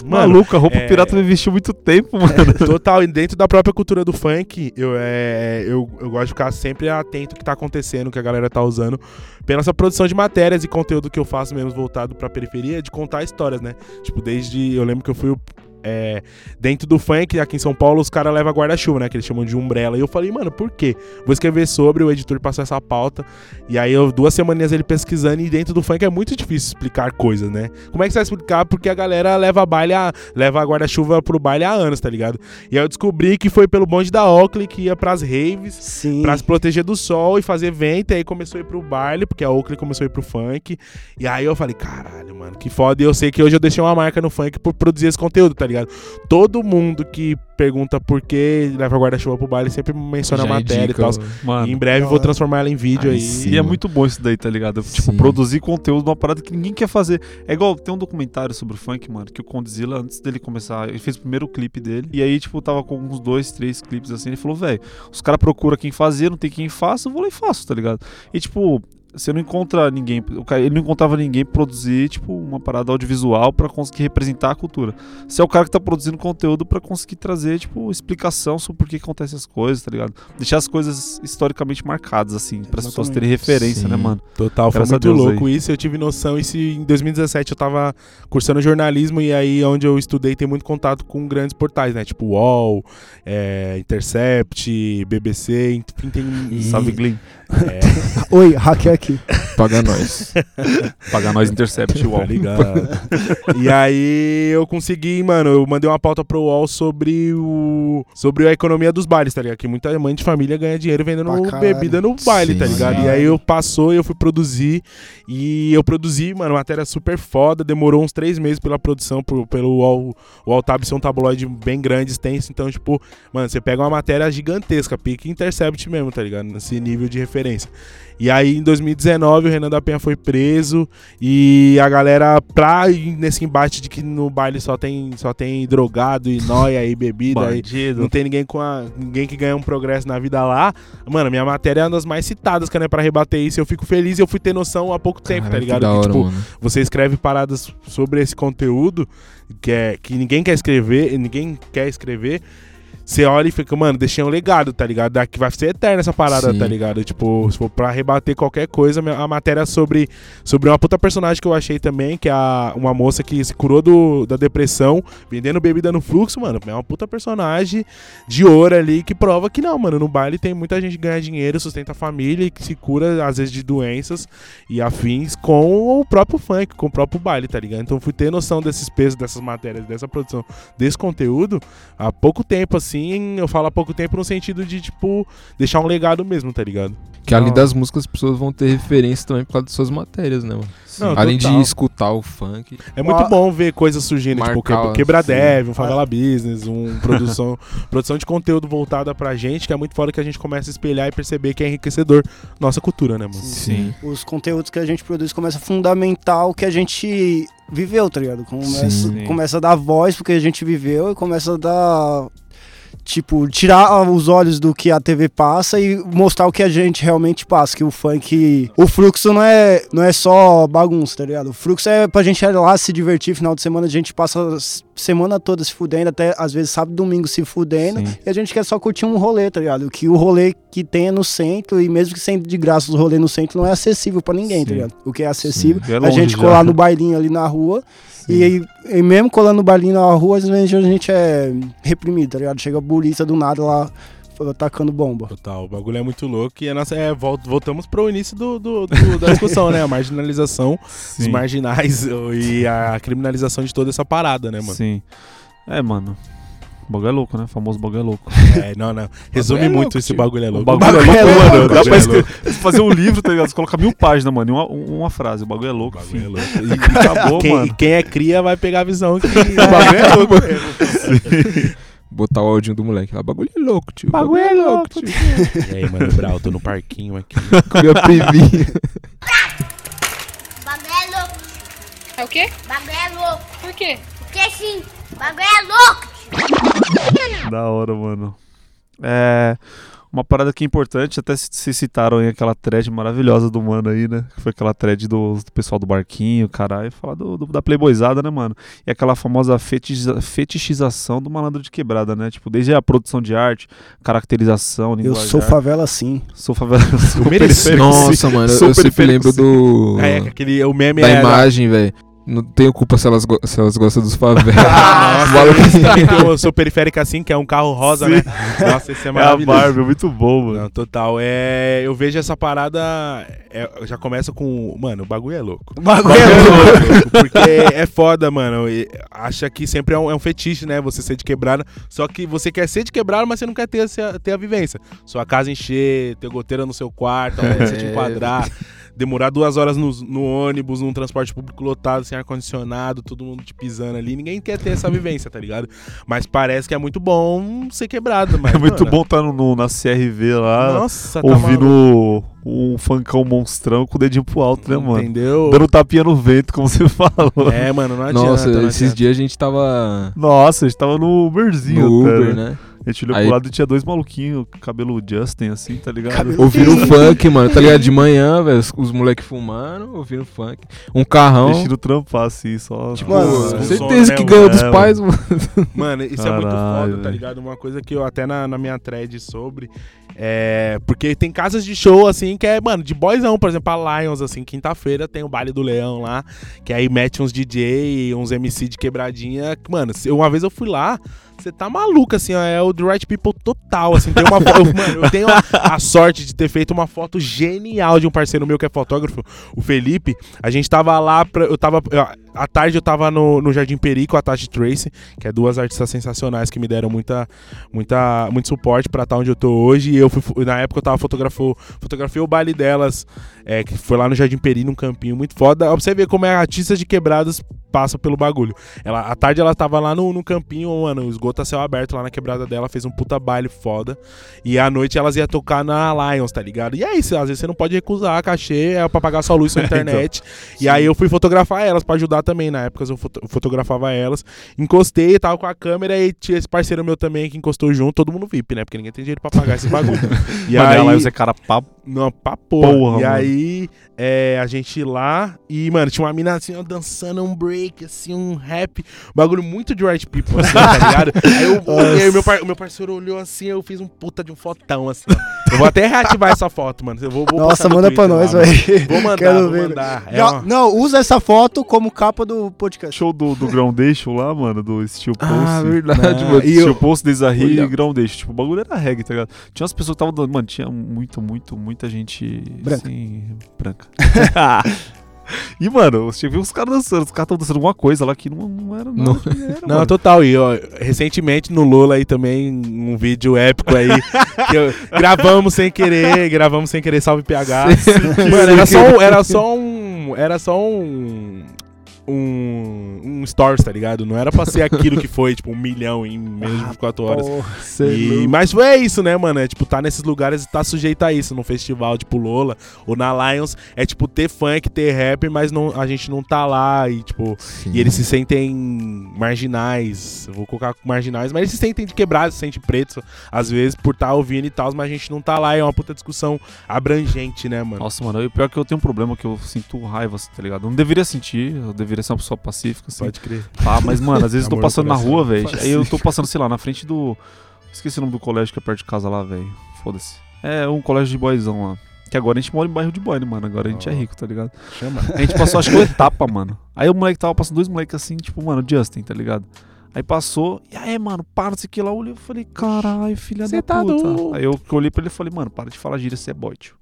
Mano, Maluco, a roupa é- pirata me vestiu muito tempo, mano. Total, e dentro da própria cultura do funk, eu, é, eu, eu gosto de ficar sempre atento ao que tá acontecendo, o que a galera tá usando. Pela essa produção de matérias e conteúdo que eu faço mesmo voltado pra periferia, de contar histórias, né? Tipo, desde. Eu lembro que eu fui. É, dentro do funk, aqui em São Paulo, os caras levam guarda-chuva, né? Que eles chamam de umbrella. E eu falei, mano, por quê? Vou escrever sobre, o editor passou essa pauta. E aí, eu, duas semaninhas ele pesquisando, e dentro do funk é muito difícil explicar coisas, né? Como é que você vai explicar? Porque a galera leva baile a, leva a guarda-chuva pro baile há anos, tá ligado? E aí eu descobri que foi pelo bonde da Oakley que ia pras raves. Sim. Pra se proteger do sol e fazer evento, e aí começou a ir pro baile, porque a Oakley começou a ir pro funk. E aí eu falei, caralho, mano, que foda. E eu sei que hoje eu deixei uma marca no funk por produzir esse conteúdo, tá ligado? Todo mundo que pergunta por que leva guarda-chuva pro baile sempre menciona a Já matéria indica e tal. E em breve da vou transformar ela em vídeo Aí aí. sim. E é muito bom isso daí, tá ligado? Tipo, Sim. produzir conteúdo numa parada que ninguém quer fazer. É igual, tem um documentário sobre o funk, mano, que o Condzilla, antes dele começar, ele fez o primeiro clipe dele. E aí, tipo, tava com uns dois, três clipes assim. Ele falou, velho, os caras procuram quem fazer, não tem quem faça, eu vou lá e faço, tá ligado? E, tipo, você não encontra ninguém. O cara, ele não encontrava ninguém produzir, tipo, uma parada audiovisual pra conseguir representar a cultura. Você é o cara que tá produzindo conteúdo pra conseguir trazer, tipo, explicação sobre por que acontecem as coisas, tá ligado? Deixar as coisas historicamente marcadas, assim, para as pessoas terem referência, né, Sim. mano? Total, foi Graças a muito louco isso. Eu tive noção. Isso em 2017 eu tava cursando jornalismo e aí onde eu estudei tem muito contato com grandes portais, né? Tipo UOL, é, Intercept, BBC, enfim, tem. Salve, Glean. É, Oi, hacker aqui. Paga nós. Pagar nós Intercept, tá uau. ligado? e aí eu consegui, mano, eu mandei uma pauta pro UOL sobre o. sobre a economia dos bailes, tá ligado? Que muita mãe de família ganha dinheiro vendendo bebida no baile, tá Sim. ligado? E aí eu passou e eu fui produzir. E eu produzi, mano, matéria super foda. Demorou uns três meses pela produção, por- pelo UOL, o UOL Tab ser um tabloide bem grande, extenso. Então, tipo, mano, você pega uma matéria gigantesca, pique Intercept mesmo, tá ligado? Nesse nível de referência. E aí, em 2019, o Renan da Penha foi preso e a galera, pra ir nesse embate de que no baile só tem, só tem drogado e nóia e bebida e não tem ninguém com a, ninguém que ganha um progresso na vida lá. Mano, minha matéria é uma das mais citadas, cara, pra rebater isso. Eu fico feliz e eu fui ter noção há pouco tempo, tá ligado? Que da Que, hora, tipo, mano. você escreve paradas sobre esse conteúdo que, é, que ninguém quer escrever, ninguém quer escrever. Você olha e fica, mano, deixei um legado, tá ligado? Daqui vai ser eterna essa parada, Sim. tá ligado? Tipo, se for pra rebater qualquer coisa, a matéria sobre, sobre uma puta personagem que eu achei também, que é a, uma moça que se curou do, da depressão, vendendo bebida no fluxo, mano. É uma puta personagem de ouro ali que prova que não, mano. No baile tem muita gente que ganha dinheiro, sustenta a família e que se cura, às vezes, de doenças e afins com o próprio funk, com o próprio baile, tá ligado? Então fui ter noção desses pesos, dessas matérias, dessa produção, desse conteúdo há pouco tempo, assim. Assim, eu falo há pouco tempo no sentido de, tipo, deixar um legado mesmo, tá ligado? Que além das músicas, as pessoas vão ter referência também por causa de suas matérias, né, mano? Não, além total. de escutar o funk. É muito bom ver coisas surgindo, tipo, marcar, que- Quebra sim. Dev, um Favela Business, um produção, produção de conteúdo voltada pra gente, que é muito foda que a gente começa a espelhar e perceber que é enriquecedor nossa cultura, né, mano? Sim. Os conteúdos que a gente produz começam a fundamentar o que a gente viveu, tá ligado? Começa, Sim. começa a dar voz pro que a gente viveu e começa a dar. Tipo, tirar os olhos do que a TV passa e mostrar o que a gente realmente passa. Que o funk. O fluxo não é, não é só bagunça, tá ligado? O fluxo é pra gente ir lá se divertir. Final de semana a gente passa a semana toda se fudendo, até às vezes sábado e domingo se fudendo. Sim. E a gente quer só curtir um rolê, tá ligado? Que o rolê que tem é no centro, e mesmo que sempre de graça os rolês no centro não é acessível pra ninguém, tá Sim. ligado? O que é acessível, Sim, é a gente já. colar no bailinho ali na rua. E, aí- e mesmo colando no bailinho na rua, às vezes a gente é reprimido, tá ligado? Chega a polícia do nada lá atacando bomba. Total, o bagulho é muito louco e a nossa, é, vol- voltamos pro início do, do- do- da discussão, né? A marginalização dos Sim. marginais e a criminalização de toda essa parada, né, mano? Sim. É, mano. O bagulho é louco, né? O famoso bagulho é louco. É, não, não. Resume é muito louco, esse tio. bagulho é O louco. bagulho é louco, bagulho é louco, mano. Dá bagulho pra é escrever- fazer um livro, tá ligado? Você coloca mil páginas, mano, em uma, uma frase. O bagulho é O louco, bagulho é louco. E acabou, Quem, mano. quem é cria vai pegar a visão que o bagulho é louco. Botar o áudio do moleque. Ah, bagulho é louco, tio. Bagulho é louco, tio. E aí, mano, Brau, tô no parquinho aqui. Com minha priminha. Bagulho é louco, É o quê? bagulho é louco. Por quê? Porque sim, bagulho é louco. Da hora, mano. É. Uma parada que é importante, até se citaram aí aquela thread maravilhosa do mano aí, né? Que foi aquela thread do, do pessoal do barquinho, caralho, falar do, do- da playboyzada, né, mano? E aquela famosa fetichiza- fetichização do malandro de quebrada, né? Tipo, desde a produção de arte, caracterização, Eu linguajar. sou favela sim. Sou favela. Sou sim. Nossa, mano, eu, Sou eu sempre lembro sim. do. É, aquele, o meme da é. imagem, velho. Não tenho culpa se elas, go- se elas gostam dos favelas. Ah, nossa, eu sou periférica assim, que é um carro rosa, né? Nossa, esse é É a maravilhoso. Barbie, é muito bom, mano. Não, total. É, eu vejo essa parada. é, já começa com. Mano, o bagulho é louco. O O bagulho bagulho é é louco. louco, porque é foda, mano. E acha que sempre é um, é um fetiche, né? Você ser de quebrada. Só que você quer ser de quebrada, mas você não quer ter, ter a vivência. Sua casa encher, ter goteira no seu quarto, É. você te enquadrar. Demorar duas horas no, no ônibus, num transporte público lotado, sem ar-condicionado, todo mundo te pisando ali. Ninguém quer ter essa vivência, tá ligado? Mas parece que é muito bom ser quebrado, mas. É muito mano, bom estar no, no- na CRV lá, Nossa, tá ouvindo maluco, um funkão monstrão com o dedinho pro alto, né, mano? Entendeu? Dando tapinha no vento, como você falou. É, mano, não adianta. Nossa, não esses adianta. dias a gente tava Nossa, a gente tava no Uberzinho, no Uber, né? né? A gente olhou Aí- pro lado e tinha dois maluquinhos, cabelo Justin, assim, tá ligado? Cabelo- Ouvindo funk, mano, tá ligado? De manhã, velho, os, moleques fumando, ouvindo funk. Um carrão. Deixando trampar, assim, só. Tipo, mano, certeza né, que ganhou dos É, pais, mano. Mano, isso é muito Caralho, foda, tá velho. ligado? Uma coisa que eu até na, na minha thread sobre. É. Porque tem casas de show, assim, que é, mano, de boyzão, por exemplo, a Lions, assim, quinta-feira tem o baile do Leão lá, que aí mete uns DJ, uns MC de quebradinha. Mano, uma vez eu fui lá. Você tá maluco, assim, ó, é o The Right People total, assim, tem uma fo- eu, mano, eu tenho a, a sorte de ter feito uma foto genial de um parceiro meu que é fotógrafo, o Felipe, a gente tava lá, pra, eu tava, eu- à tarde eu tava no, no Jardim Peri com a Tati Tracy, que é duas artistas sensacionais que me deram muita, muita, muito suporte pra estar onde eu tô hoje, e eu fui, na época eu tava fotografou, fotografei o baile delas, é, que foi lá no Jardim Peri, num campinho muito foda, pra você ver como é artistas de quebradas passa pelo bagulho. Ela, à tarde ela tava lá no, no campinho, mano, o esgoto a céu aberto lá na quebrada dela, fez um puta baile foda. E à noite elas iam tocar na Lions, tá ligado? E é isso, às vezes você não pode recusar cachê, é pra pagar sua luz, sua É, então. internet. e aí eu fui fotografar elas pra ajudar também. Na época eu foto- fotografava elas. Encostei, tava com a câmera e tinha esse parceiro meu também que encostou junto, todo mundo VIP, né? Porque ninguém tem dinheiro pra pagar esse bagulho. e Mano, aí, ela usa cara papo. não, pra porra. Porra, e mano. aí, é, a gente lá e, mano, tinha uma mina assim, ó, dançando um break, assim, um rap. Bagulho muito de right people, assim, tá ligado? Aí, eu, aí meu par- meu parceiro olhou assim, eu fiz um puta de um fotão, assim. ó. Eu vou até reativar essa foto, mano. Eu vou, vou Nossa, manda pra Twitter nós, lá, mano. velho. Vou mandar, Quero vou ver. mandar. É uma- Não, usa essa foto como capa do podcast. Show do, do Groundation lá, mano, do Steel Pulse. Ah, verdade, Ah, mano. e Steel eu- Pulse, Desarri e Groundation. Tipo, o bagulho era reggae, tá ligado? Tinha umas pessoas que estavam dando. Mano, tinha muito, muito, muita gente. Branca. Assim, branca. E, mano, você viu os caras dançando, os caras estão dançando alguma coisa lá que não, não era. Não. que era, Não, total. E ó, recentemente no Lola aí também, um vídeo épico aí. que eu- gravamos sem querer, gravamos sem querer, salve PH. Mano, era só, era só um. Era só um. Um, um stories, tá ligado? Não era pra ser aquilo que foi, tipo, um milhão em menos de 24 horas. Porra. E, mas é isso, né, mano? É tipo, tá nesses lugares e tá sujeito a isso. Num festival tipo Lola ou na Lions, é tipo ter funk, ter rap, mas não, a gente não tá lá e, tipo, e eles se sentem marginais. Eu vou colocar marginais, mas eles se sentem de quebrados, se sentem pretos, às vezes, por estar ouvindo e tal, mas a gente não tá lá. É uma puta discussão abrangente, né, mano? Nossa, mano, e o pior é que eu tenho um problema que eu sinto raiva, assim, tá ligado? Eu não deveria sentir, eu deveria ser uma pessoa pacífica, assim. Pode crer. Pá, mas, mano, às vezes eu tô passando na rua, velho. Aí eu tô passando, sei lá, na frente do. Esqueci o nome do colégio que é perto de casa lá, velho. Foda-se. É um colégio de boyzão lá. Que agora a gente mora em bairro de boy, né, mano? Agora a gente é Ó. rico, tá ligado? Chama. A gente passou, acho que uma etapa, mano. Aí o moleque tava passando dois moleques assim, tipo, mano, Justin, tá ligado? Aí passou, e aí, mano, para, não sei o que lá. Eu olhei e falei, caralho, filha Cê da tá puta. doido. Aí eu olhei pra ele e falei, mano, para de falar gíria, você é boy, tio.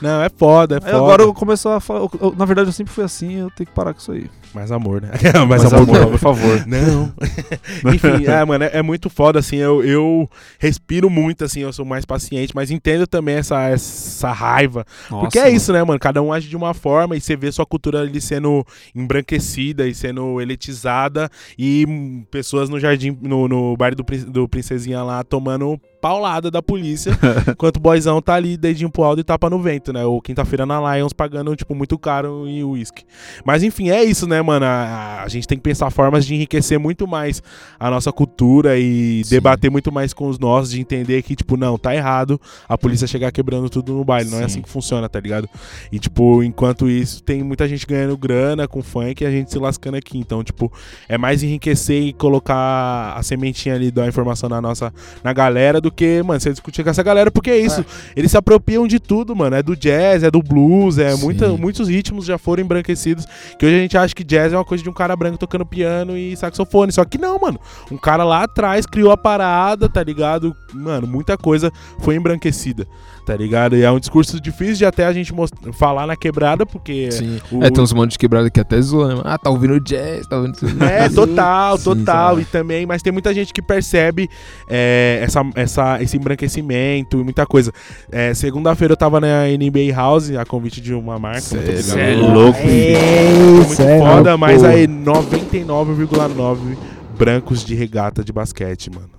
Não, é foda, é Aí foda. agora eu começo a falar. eu- eu- na verdade, eu sempre fui assim, eu tenho que parar com isso aí. Mais amor, né? Mais amor, não. por favor. Não. Enfim, é, mano, é, é muito foda, assim, eu, eu respiro muito, assim, eu sou mais paciente, mas entendo também essa, essa raiva. Porque é Nossa, isso, né, mano? Cada um age de uma forma e você vê sua cultura ali sendo embranquecida e sendo elitizada e pessoas no jardim, no, no baile do, do Princesinha lá tomando paulada da polícia, enquanto o boyzão tá ali, dedinho pro alto e tapa no vento, né? Ou quinta-feira na Lions pagando, tipo, muito caro em uísque. Mas enfim, é isso, né, mano? A, a gente tem que pensar formas de enriquecer muito mais a nossa cultura e Sim. debater muito mais com os nossos, de entender que, tipo, não, tá errado a polícia chegar quebrando tudo no baile. Não é Sim. assim que funciona, tá ligado? E, tipo, enquanto isso, tem muita gente ganhando grana com funk e a gente se lascando aqui. Então, tipo, é mais enriquecer e colocar a sementinha ali da informação na nossa, na galera do que, mano, você discutir com essa galera, porque é isso. Eles se apropriam de tudo, mano. É do jazz, é do blues, é Sim. muita, muitos ritmos já foram embranquecidos. Que hoje a gente acha que jazz é uma coisa de um cara branco tocando piano e saxofone. Só que não, mano. Um cara lá atrás criou a parada, tá ligado? Mano, muita coisa foi embranquecida, tá ligado? E é um discurso difícil de até a gente most- falar na quebrada, porque. Sim. o- É, tem uns montes de quebrada que até zoam. né? Ah, tá ouvindo jazz, tá ouvindo. É, total, Sim, total. tá. E também, mas tem muita gente que percebe é, essa, essa, esse embranquecimento e muita coisa. É, Segunda-feira eu tava na NBA House, a convite de uma marca. Cê muito é é louco. Foi muito é foda, louco. mas aí 99,9 brancos de regata de basquete, mano.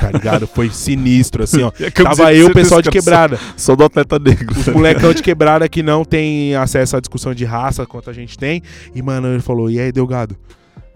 Tá ligado? Foi sinistro, assim, ó. É Tava eu, o pessoal de quebrada. Só do atleta negro. Os molecão de quebrada que não tem acesso à discussão de raça quanto a gente tem. E, mano, ele falou: E aí, Delgado?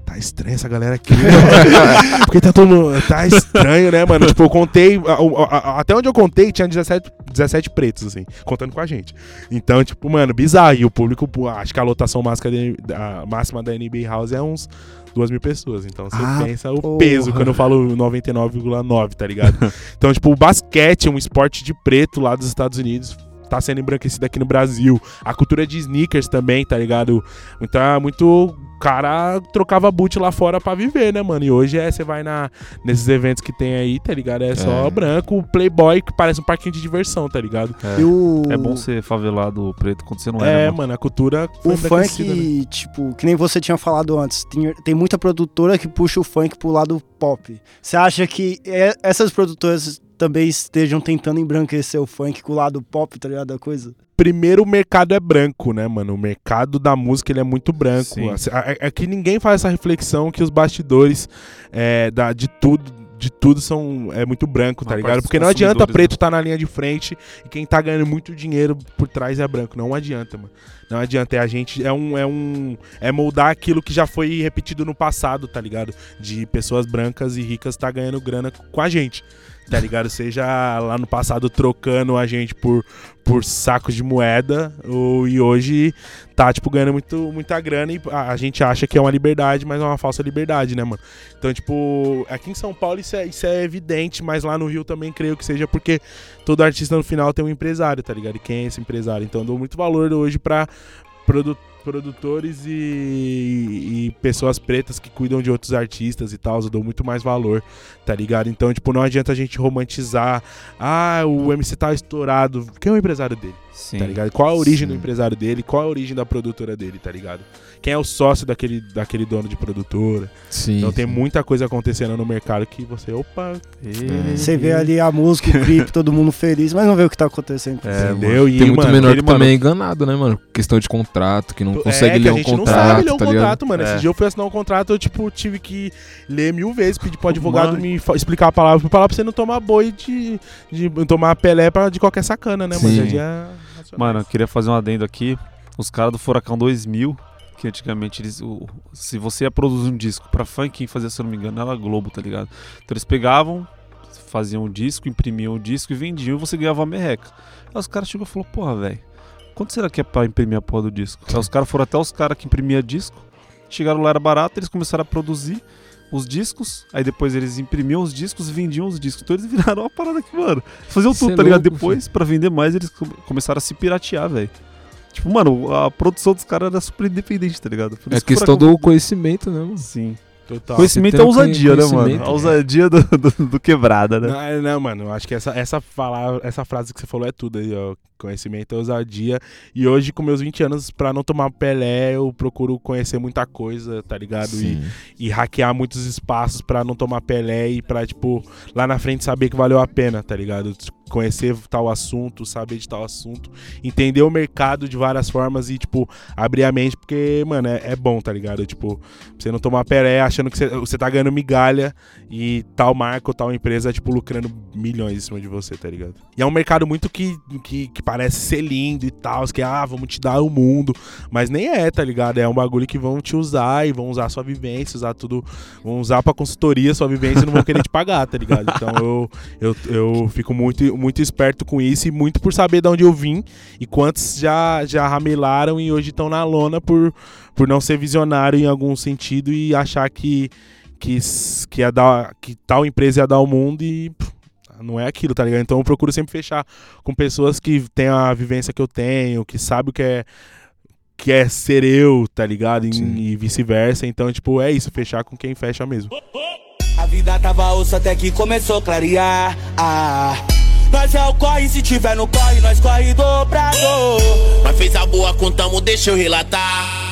Tá estranha essa galera aqui, né? Porque tá todo mundo. Tá estranho, né, mano? Tipo, eu contei. a- a- a- até onde eu contei, tinha 17, 17 pretos, assim, contando com a gente. Então, tipo, mano, bizarro. E o público, pô, acho que a lotação máxima da, máxima da NBA House é uns. Duas mil pessoas, então você Ah, pensa o porra. peso quando eu falo 99,9, tá ligado? Então, tipo, o basquete é um esporte de preto lá dos Estados Unidos. Tá sendo embranquecido aqui no Brasil. A cultura de sneakers também, tá ligado? Então, muito cara trocava boot lá fora pra viver, né, mano? E hoje é, você vai na, nesses eventos que tem aí, tá ligado? É só É. branco, playboy, que parece um parquinho de diversão, tá ligado? E o, É bom ser favelado preto quando você não é, É, né, mano? mano, a cultura foi o embranquecida, né? funk, tipo, que nem você tinha falado antes, tem, tem muita produtora que puxa o funk pro lado pop. Você acha que é- essas produtoras também estejam tentando embranquecer o funk com o lado pop, tá ligado? Da coisa? primeiro o mercado é branco, né, mano? O mercado da música ele é muito branco. Sim. Assim, É, é que ninguém faz essa reflexão que os bastidores é, da, de tudo. De tudo são é muito branco, tá A ligado? Porque não adianta preto né? estar na linha de frente e quem tá ganhando muito dinheiro por trás é branco. Não adianta, mano. Não adianta. É a gente. É um. É um. É moldar aquilo que já foi repetido no passado, tá ligado? De pessoas brancas e ricas tá ganhando grana com a gente. Tá ligado? Seja lá no passado trocando a gente por, por sacos de moeda, ou, e hoje tá, tipo, ganhando muito, muita grana e a, a gente acha que é uma liberdade, mas é uma falsa liberdade, né, mano? Então, tipo, aqui em São Paulo isso é, isso é evidente, mas lá no Rio também creio que seja porque todo artista no final tem um empresário, tá ligado? E quem é esse empresário? Então eu dou muito valor hoje pra produ- produtores e, e pessoas pretas que cuidam de outros artistas e tal, eu dou muito mais valor, tá ligado? Então, tipo, não adianta a gente romantizar, ah, o MC tá estourado, quem é o empresário dele? Sim. Tá ligado? Qual a origem do Sim. empresário dele? Qual a origem da produtora dele, tá ligado? Quem é o sócio daquele, daquele dono de produtora? Sim. Então tem muita coisa acontecendo no mercado que você, opa, E- Você vê ali a música, o clipe, todo mundo feliz, mas não vê o que tá acontecendo. É, entendeu? E, Tem muito mano, menor que também mano- é enganado, né, mano? Questão de contrato, que não É, consegue que ler a um gente não contrato, sabe ler um tá contrato, mano. É. Esse dia eu fui assinar um contrato, eu, tipo, tive que ler mil vezes, pedir pro advogado Mano. me explicar a palavra por palavra pra você não tomar boi de, de tomar pelé pra, de qualquer sacana, né, mano? Sim. Já dia racionais. Mano, eu queria fazer um adendo aqui. Os caras do Furacão 2000, que antigamente eles. o- se você ia produzir um disco pra funk, fazia, se eu não me engano, era a Globo, tá ligado? Então eles pegavam, faziam o disco, imprimiam o disco e vendiam e você ganhava uma merreca. Aí os caras chegou e falou: Porra, velho, quanto será que é pra imprimir a porra do disco? Aí os caras foram até os caras que imprimiam disco, chegaram lá, era barato, eles começaram a produzir. Os discos, aí depois eles imprimiam os discos e vendiam os discos. Então eles viraram uma parada aqui, mano. Faziam Cê tudo, é tá ligado? louco, Depois, pra vender mais, eles come- começaram a se piratear, velho. Tipo, mano, a produção dos caras era super independente, tá ligado? Por É isso que questão Furacão- do conhecimento, né, mano? Sim. Total. Conhecimento é ousadia, né, mano? A ousadia do, do, do quebrada, né? Não, é, não, mano, eu acho que essa, essa, palavra, essa frase que você falou é tudo aí, ó. Conhecimento é ousadia. E hoje, com meus 20 anos, pra não tomar Pelé, eu procuro conhecer muita coisa, tá ligado? E, e hackear muitos espaços pra não tomar Pelé e pra, tipo, lá na frente saber que valeu a pena, tá ligado? Conhecer tal assunto, saber de tal assunto, entender o mercado de várias formas e, tipo, abrir a mente, porque, mano, é, é bom, tá ligado? Tipo, você não tomar Pelé achando que você, você tá ganhando migalha e tal marca ou tal empresa, tipo, lucrando milhões em cima de você, tá ligado? E é um mercado muito que, que, que parece ser lindo e tal, que, ah, vamos te dar o mundo, mas nem é, tá ligado? É um bagulho que vão te usar e vão usar sua vivência, usar tudo, vão usar pra consultoria sua vivência e não vão querer te pagar, tá ligado? Então eu, eu, eu fico muito, muito esperto com isso e muito por saber de onde eu vim e quantos já, já ramelaram e hoje estão na lona por, por não ser visionário em algum sentido e achar que, que, que, ia dar, que tal empresa ia dar o mundo e pff, não é aquilo, tá ligado? Então eu procuro sempre fechar com pessoas que têm a vivência que eu tenho, que sabem o que é que é ser eu, tá ligado? E, e vice-versa. Então, tipo, é isso, fechar com quem fecha mesmo. A vida tava osso até que começou a clarear. Ah, nós é o corre, se tiver no corre, nós corre dobrador. Mas fez a boa, contamos, deixa eu relatar.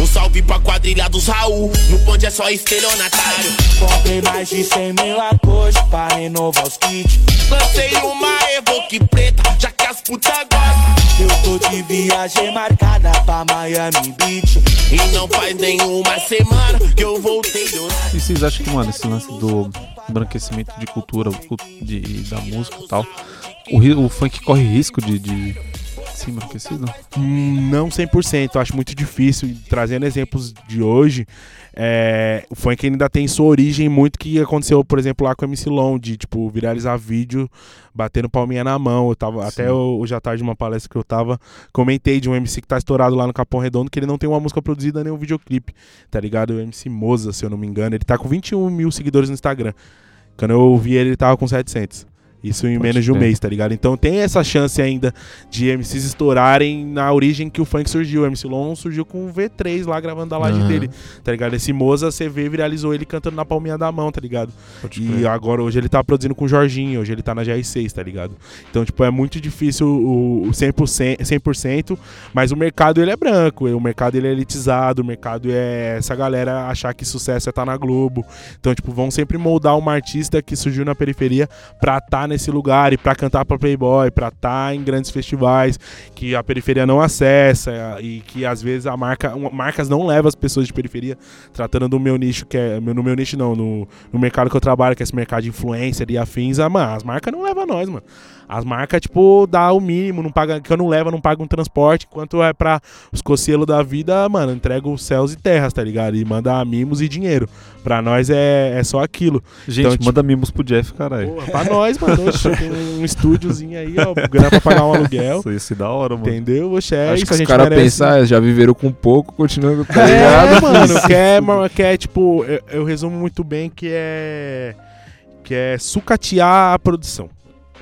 Um salve pra quadrilha dos Raul. No bonde é só estelionatário. Comprei mais de 100 mil arcos pra renovar os kits. Lancei uma Evoque preta, já que as putas gostam. Eu tô de viagem marcada pra Miami Beach. E não faz nenhuma semana que eu voltei do E vocês acham que, mano, esse lance do embranquecimento de cultura, cu- de, da música e tal, o, o funk corre risco de, de embranquecido? Hum, Não 100%, eu acho muito difícil. Trazendo exemplos de hoje, é, o funk ainda tem sua origem muito que aconteceu, por exemplo, lá com o MC Long, de tipo, viralizar vídeo batendo palminha na mão. Eu tava, até hoje à tarde, numa palestra que eu tava, comentei de um MC que tá estourado lá no Capão Redondo, que ele não tem uma música produzida nem um videoclipe, tá ligado? O MC Moza, se eu não me engano, ele tá com 21 mil seguidores no Instagram. Quando eu vi ele, ele tava com 700. Isso em Pode menos de um mês, tá ligado? Então tem essa chance ainda de MCs estourarem na origem que o funk surgiu. O MC Lon surgiu com o V3 lá gravando da live Aham. dele, tá ligado? Esse Moza, você vê, viralizou ele cantando na palminha da mão, tá ligado? Pode E agora hoje ele tá produzindo com o Jorginho, hoje ele tá na GR6, tá ligado? Então, tipo, é muito difícil o, o 100%, 100%, mas o mercado ele é branco, o mercado ele é elitizado, o mercado é essa galera achar que sucesso é estar na Globo. Então, tipo, vão sempre moldar uma artista que surgiu na periferia pra estar nesse lugar e pra cantar pra Playboy, pra estar em grandes festivais que a periferia não acessa e que às vezes a marca, marcas não levam as pessoas de periferia, tratando do meu nicho que é, no meu nicho não, no, no mercado que eu trabalho, que é esse mercado de influencer e afins, ah, mano, as marcas não levam nós, mano. As marcas, tipo, dá o mínimo, não paga, que eu não levo, não paga um transporte, enquanto é pra os cocielos da vida, mano, entrega os céus e terras, tá ligado? E manda mimos e dinheiro. Pra nós é, é só aquilo. Gente, Então, tipo- manda mimos pro Jeff, caralho. Porra, pra nós, mano, oxe, tem um estúdiozinho aí, ó, grana pra pagar um aluguel. Isso ia ser da hora, mano. Entendeu? Oxe, é Acho isso, que a os gente merece. pensar, já viveram com pouco, continuando, tá É, ligado? mano, quer, quer tipo, eu, eu resumo muito bem que é que é sucatear a produção.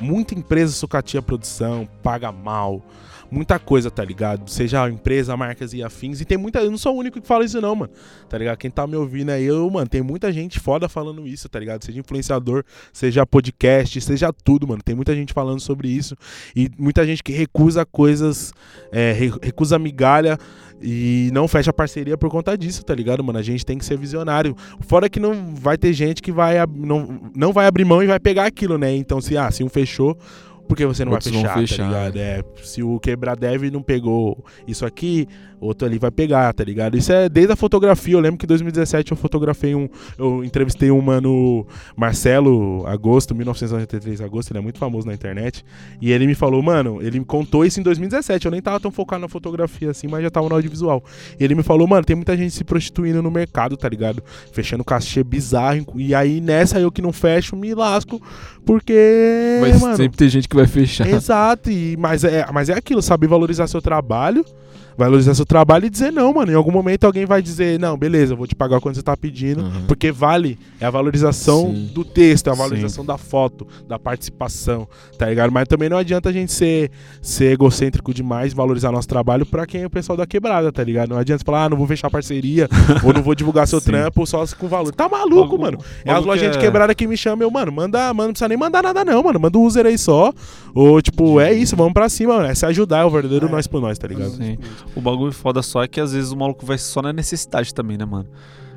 Muita empresa sucateia a produção, paga mal, muita coisa, tá ligado? Seja empresa, marcas e afins. E tem muita. Eu não sou o único que fala isso, não, mano. Tá ligado? Quem tá me ouvindo aí, eu, mano, tem muita gente foda falando isso, tá ligado? Seja influenciador, seja podcast, seja tudo, mano. Tem muita gente falando sobre isso. E muita gente que recusa coisas, é, re- recusa migalha e não fecha parceria por conta disso, tá ligado, mano? A gente tem que ser visionário. Fora que não vai ter gente que vai não, não vai abrir mão e vai pegar aquilo, né? Então, se, ah, se um fechou, por que você não Outros vai fechar, fechar, tá ligado? É, se o quebrar deve não pegou isso aqui, outro ali vai pegar, tá ligado? Isso é desde a fotografia. Eu lembro que em 2017 eu fotografei um. Eu entrevistei um mano, Marcelo Agosto, 1993 Agosto, ele é muito famoso na internet. E ele me falou, mano, ele me contou isso em 2017. Eu nem tava tão focado na fotografia assim, mas já tava no audiovisual. E ele me falou, mano, tem muita gente se prostituindo no mercado, tá ligado? Fechando cachê bizarro. E aí nessa eu que não fecho, me lasco, porque. Vai mano, sempre ter gente que vai fechar. Exato, e, mas, é, mas é aquilo, saber valorizar seu trabalho, valorizar seu trabalho e dizer não, mano. Em algum momento alguém vai dizer, não, beleza, eu vou te pagar quando você tá pedindo, Uhum. porque vale, é a valorização Sim. do texto, é a valorização da foto, da participação, tá ligado? Mas também não adianta a gente ser, ser egocêntrico demais, valorizar nosso trabalho pra quem é o pessoal da quebrada, tá ligado? Não adianta você falar, ah, não vou fechar parceria, ou não vou divulgar seu Sim. trampo só com valor. Tá maluco, mano. É as bagulho lojinhas que de é- quebrada que me chamam, eu, mano, manda, manda, não precisa nem mandar nada não, mano. Manda o user aí só. Ou, tipo, é isso, vamos pra cima, mano. É se ajudar, é o verdadeiro nós por nós, tá ligado? Sim. O bagulho foda só é que às vezes o maluco vai só na necessidade também, né, mano?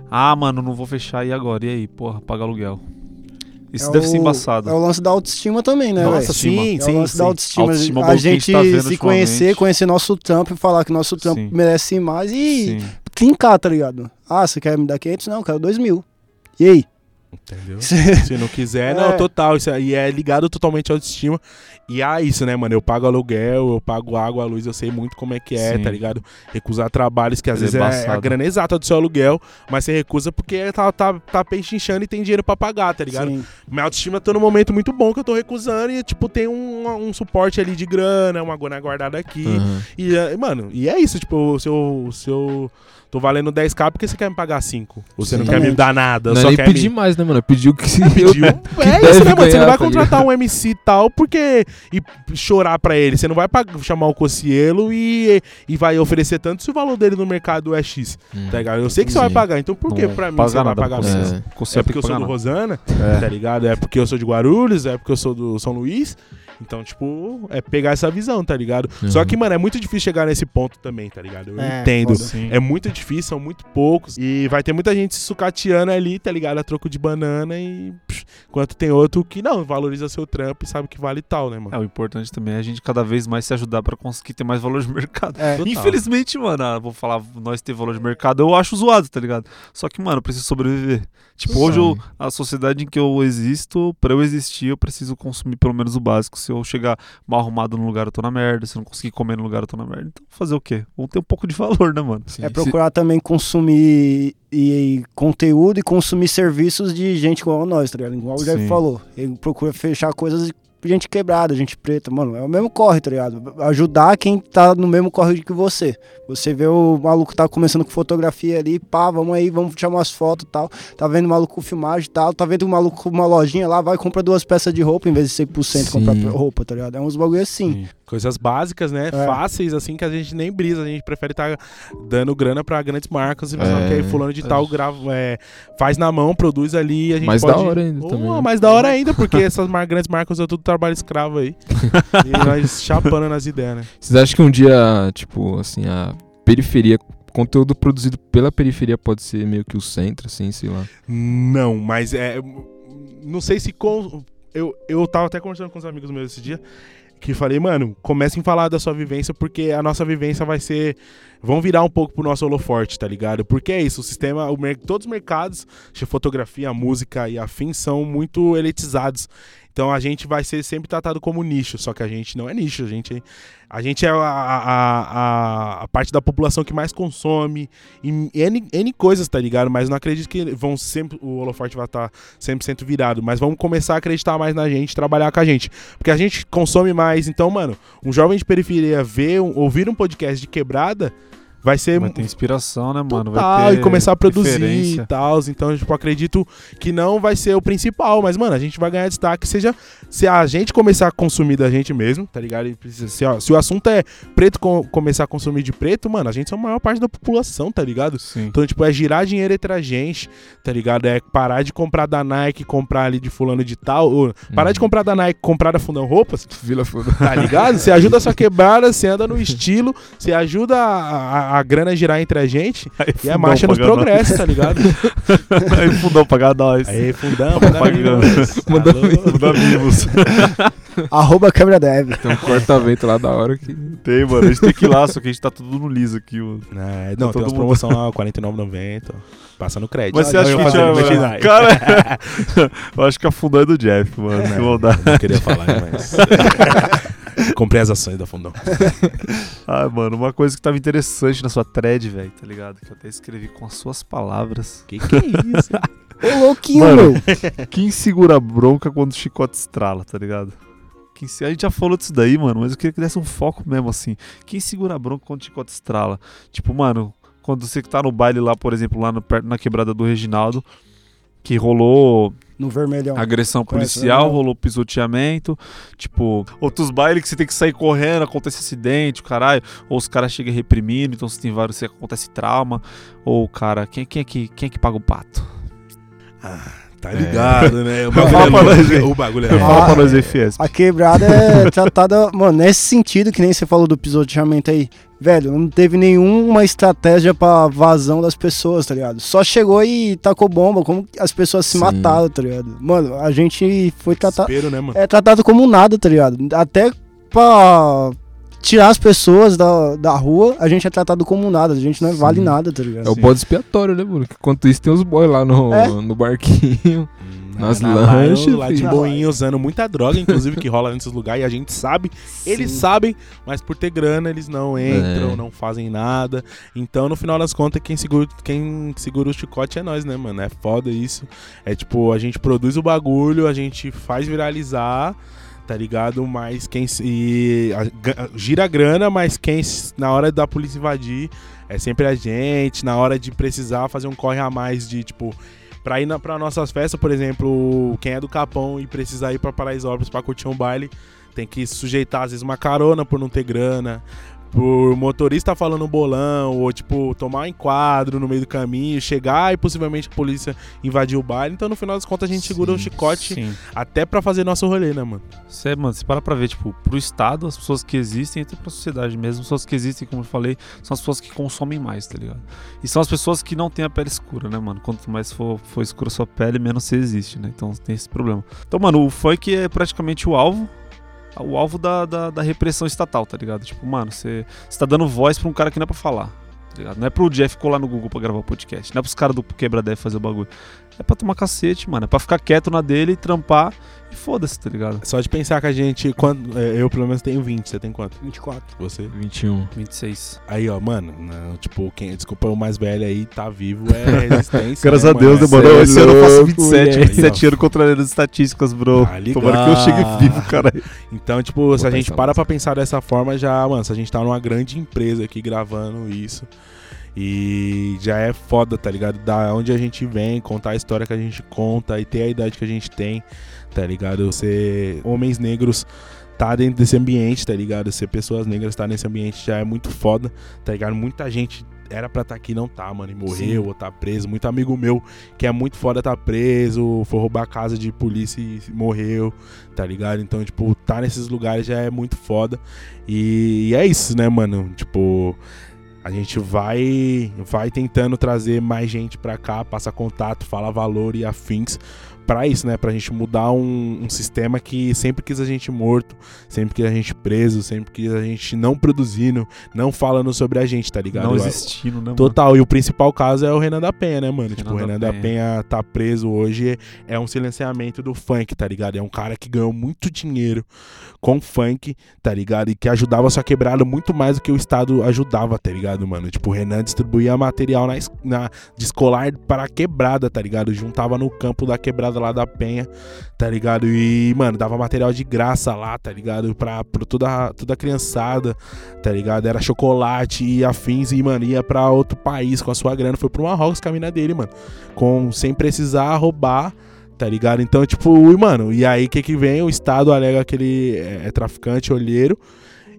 Ah, mano, não vou fechar e agora? E aí, porra, paga aluguel. Isso É deve ser o- embaçado. É o lance da autoestima também, né, Nossa, velho? sim, É o lance da autoestima. Autoestima a gente tá se conhecer, conhecer nosso trampo e falar que nosso trampo Sim. merece mais e Sim. trincar, tá ligado? Ah, você quer me dar 500? Não, eu quero 2 mil. E aí? Entendeu? Se não quiser, não, É. total. Isso aí é ligado totalmente à autoestima. E é isso, né, mano? Eu pago aluguel, eu pago água, luz, eu sei muito como é que é, Sim. tá ligado? Recusar trabalhos que às Ele é vezes é, a embaçado. grana exata do seu aluguel, mas você recusa porque tá, tá, tá pechinchando e tem dinheiro pra pagar, tá ligado? Sim. Minha autoestima tá num momento muito bom que eu tô recusando e, tipo, tem um, um suporte ali de grana, uma grana guardada aqui. Uhum. E, é, mano, e é isso, tipo, se eu, se eu tô valendo 10k, porque você quer me pagar 5? Ou você não Sim. quer me dar nada? Não é só nem quer pedir me... mais, né, mano? Pediu que se Pediu. eu- É isso, né, mano? Você não vai tá contratar um MC e tal porque. e chorar pra ele. Você não vai chamar o Cocielo e, e vai oferecer tanto se o valor dele no mercado é X. Hum. Tá ligado? Eu sei que você vai pagar, então por que Não pra mim você vai nada pagar pra menos? você. É. É porque eu sou do pagar Rosana, É. tá ligado? É porque eu sou de Guarulhos, é porque eu sou do São Luís. Então, tipo, é pegar essa visão, tá ligado? Uhum. Só que, mano, é muito difícil chegar nesse ponto também, tá ligado? Eu É, entendo. Sim. É muito difícil, são muito poucos. E vai ter muita gente se sucateando ali, tá ligado? A troco de banana e. psh, enquanto tem outro que não, valoriza seu trampo e sabe que vale tal, né, mano? É, o importante também é a gente cada vez mais se ajudar pra conseguir ter mais valor de mercado. É. Infelizmente, mano, ah, vou falar, nós ter valor de mercado, eu acho zoado, tá ligado? Só que, mano, eu preciso sobreviver. Tipo, hoje eu- a sociedade em que eu existo, pra eu existir, eu preciso consumir pelo menos o básico. Se eu chegar mal arrumado num lugar, eu tô na merda. Se eu não conseguir comer num lugar, eu tô na merda. Então, fazer o quê? Vamos ter um pouco de valor, né, mano? Sim. É Se- procurar também consumir e, e conteúdo e consumir serviços de gente igual nós, tá ligado? Igual o Jeff falou. Ele procura fechar coisas de gente quebrada, gente preta, mano. É o mesmo corre, tá ligado? Ajudar quem tá no mesmo corre que você. Você vê o maluco tá começando com fotografia ali, pá, vamos aí, vamos tirar umas fotos e tal. Tá vendo o maluco com filmagem e tal. Tá vendo o maluco com uma lojinha lá, vai e compra duas peças de roupa em vez de 100% comprar Sim. roupa, tá ligado? É uns bagulho assim. Coisas básicas, né? É. Fáceis, assim, que a gente nem brisa. A gente prefere estar dando grana pra grandes marcas e pensando É. que aí fulano de tal grava, é, faz na mão, produz ali e a gente Mais pode... da hora ainda Oh, também, né? Mais da hora ainda, porque essas mar- grandes marcas é tudo trabalho escravo aí. e nós chapando nas ideias, né? Vocês acham que um dia, tipo, assim, a periferia, conteúdo produzido pela periferia pode ser meio que o centro, assim, sei lá? Não, mas é. Não sei se. Com, eu, eu tava até conversando com os amigos meus esse dia. Que falei, mano, comecem a falar da sua vivência, porque a nossa vivência vai ser. Vão virar um pouco pro nosso holoforte, tá ligado? Porque é isso, o sistema, o mer- todos os mercados de fotografia, música e afins são muito elitizados. Então a gente vai ser sempre tratado como nicho, só que a gente não é nicho, a gente, a gente é a, a, a, a parte da população que mais consome em N, N coisas, tá ligado? Mas não acredito que vão sempre, o holoforte vai estar 100% virado, mas vamos começar a acreditar mais na gente, trabalhar com a gente, porque a gente consome mais, então, mano, um jovem de periferia ver, ouvir um podcast de quebrada, vai ser Vai ter inspiração, né, mano? Total, vai ter e começar a produzir referência. e tal. Então, tipo, acredito que não vai ser o principal, mas, mano, a gente vai ganhar destaque seja se a gente começar a consumir da gente mesmo, tá ligado? Se, ó, se o assunto é preto co- começar a consumir de preto, mano, a gente é a maior parte da população, tá ligado? Sim. Então, tipo, é girar dinheiro entre a gente, tá ligado? É parar de comprar da Nike, comprar ali de fulano de tal. Ou parar de comprar da Nike, comprar da Fundão Roupas, Vila Foda. tá ligado? Você ajuda a sua quebrada, você anda no estilo, você ajuda a, a, a grana girar entre a gente Aí, e a marcha nos progressos, tá ligado? Aí, fundão pagar nós. Aí, fundão, Pagando. manda Manda mimos. Arroba câmera dev. Tem um corta-vento lá da hora que. Tem, mano. A gente tem que ir lá, só que a gente tá tudo no liso aqui, mano. É, não, Todo tem as mundo- promoções lá, R$ 49,90. Passa no crédito. Mas você acha eu que tinha. Cara, eu acho que a fundão é do Jeff, mano. Que Não, não queria falar, mas. Comprei as ações da Fundão. Ah, mano, uma coisa que tava interessante na sua thread, velho, tá ligado? Que eu até escrevi com as suas palavras. Que que é isso? Ô, louquinho, Mano. meu. Quem segura a bronca quando o chicote estrala, tá ligado? Quem se... A gente já falou disso daí, mano, mas eu queria que desse um foco mesmo, assim. Quem segura a bronca quando o chicote estrala? Tipo, mano, quando você que tá no baile lá, por exemplo, lá no, perto na quebrada do Reginaldo, que rolou No vermelhão. agressão policial, né? rolou pisoteamento, tipo, outros bailes que você tem que sair correndo, acontece acidente, o caralho, ou os caras chegam reprimindo, então você tem vários, você acontece trauma, ou cara, quem, quem, é que, quem é que paga o pato? Tá ligado, né? O bagulho é louco. O bagulho é Ah, Fala pra nós é, Fiesp. A quebrada é tratada, mano, nesse sentido, que nem você falou do pisoteamento aí. Velho, não teve nenhuma estratégia pra vazão das pessoas, tá ligado? Só chegou e tacou bomba, como as pessoas se Sim. mataram, tá ligado? Mano, a gente foi tratado. Desespero, né, mano? É tratado como nada, tá ligado? Até pra tirar as pessoas da, da rua, a gente é tratado como nada, a gente não é vale Sim. nada, tá ligado? É o bode expiatório, né, mano? Que Enquanto isso tem os boys lá no, É. no barquinho. Nas Na- lanchas, Lá, lá de boinha usando muita droga, inclusive, que rola nesses lugares. E a gente sabe, eles sabem, mas por ter grana, eles não entram, É. não fazem nada. Então, no final das contas, quem segura, quem segura o chicote é nós, né, mano? É foda isso. É tipo, a gente produz o bagulho, a gente faz viralizar. Tá ligado? Mas quem se. gira a grana, mas quem na hora da polícia invadir é sempre a gente. Na hora de precisar fazer um corre a mais de tipo. Pra ir na, pra nossas festas, por exemplo, quem é do Capão e precisar ir pra Paraisópolis pra curtir um baile, tem que sujeitar, às vezes, uma carona por não ter grana, por motorista falando bolão, ou, tipo, tomar um enquadro no meio do caminho, chegar e possivelmente a polícia invadir o baile. Então, no final das contas, a gente segura um chicote Sim. até pra fazer nosso rolê, né, mano? Você, mano, você para pra ver, tipo, pro Estado, as pessoas que existem, e até pra sociedade mesmo, as pessoas que existem, como eu falei, são as pessoas que consomem mais, tá ligado? E são as pessoas que não têm a pele escura, né, mano? Quanto mais for, for escura a sua pele, menos você existe, né? Então tem esse problema. Então, mano, o funk é praticamente o alvo. O alvo da, da, da repressão estatal, tá ligado? Tipo, mano, você, tá dando voz pra um cara que não é pra falar, tá ligado? Não é pro Jeff colar no Google pra gravar podcast. Não é pros caras do Quebra Deve fazer o bagulho. É pra tomar cacete, mano. É pra ficar quieto na dele e trampar e foda-se, tá ligado? Só de pensar que a gente. Quando, é, eu, pelo menos, tenho 20. Você tem quanto? 24. Você? 21. 26. Aí, ó, mano, não, tipo, quem, desculpa, o mais velho aí tá vivo é resistência. Graças né, a Deus, mano? demorou. é Esse ano eu faço louco, 27. moleque. 27 anos controlando as estatísticas, bro. Tá. Tomara que eu chegue vivo, cara. Então, tipo, se a gente para pra pensar dessa forma, já, mano, se a gente tá numa grande empresa aqui gravando isso. E já é foda, tá ligado? Da onde a gente vem, contar a história que a gente conta e ter a idade que a gente tem, tá ligado? Ser homens negros tá dentro desse ambiente, tá ligado? Ser pessoas negras tá nesse ambiente já é muito foda, tá ligado? Muita gente era pra estar aqui e não tá, mano, e morreu ou tá preso. Muito amigo meu que é muito foda tá preso, foi roubar a casa de polícia e morreu, tá ligado? Então, tipo, tá nesses lugares já é muito foda. E, e é isso, né, mano? Tipo, a gente vai vai tentando trazer mais gente pra cá, passa contato, fala valor e afins pra isso, né? Pra gente mudar um, um sistema que sempre quis a gente morto, sempre quis a gente preso, sempre quis a gente não produzindo, não falando sobre a gente, tá ligado? Não existindo, né, mano? Total, e o principal caso é o Renan da Penha, né, mano? tipo, o Renan da da Penha tá preso hoje, é um silenciamento do funk, tá ligado? É um cara que ganhou muito dinheiro com funk, tá ligado? E que ajudava a sua quebrada muito mais do que o Estado ajudava, tá ligado, mano? Tipo, o Renan distribuía material na, na, de escolar para a quebrada, tá ligado? Juntava no campo da quebrada lá da Penha, tá ligado? E, mano, dava material de graça lá, tá ligado? Pra, pra toda, toda a criançada, tá ligado? Era chocolate e afins e, mano, ia pra outro país com a sua grana. Foi pro Marrocos com a mina dele, mano. Com, sem precisar roubar, tá ligado? Então, tipo, e, mano, e aí o que que vem? O Estado alega que ele é, é traficante, olheiro.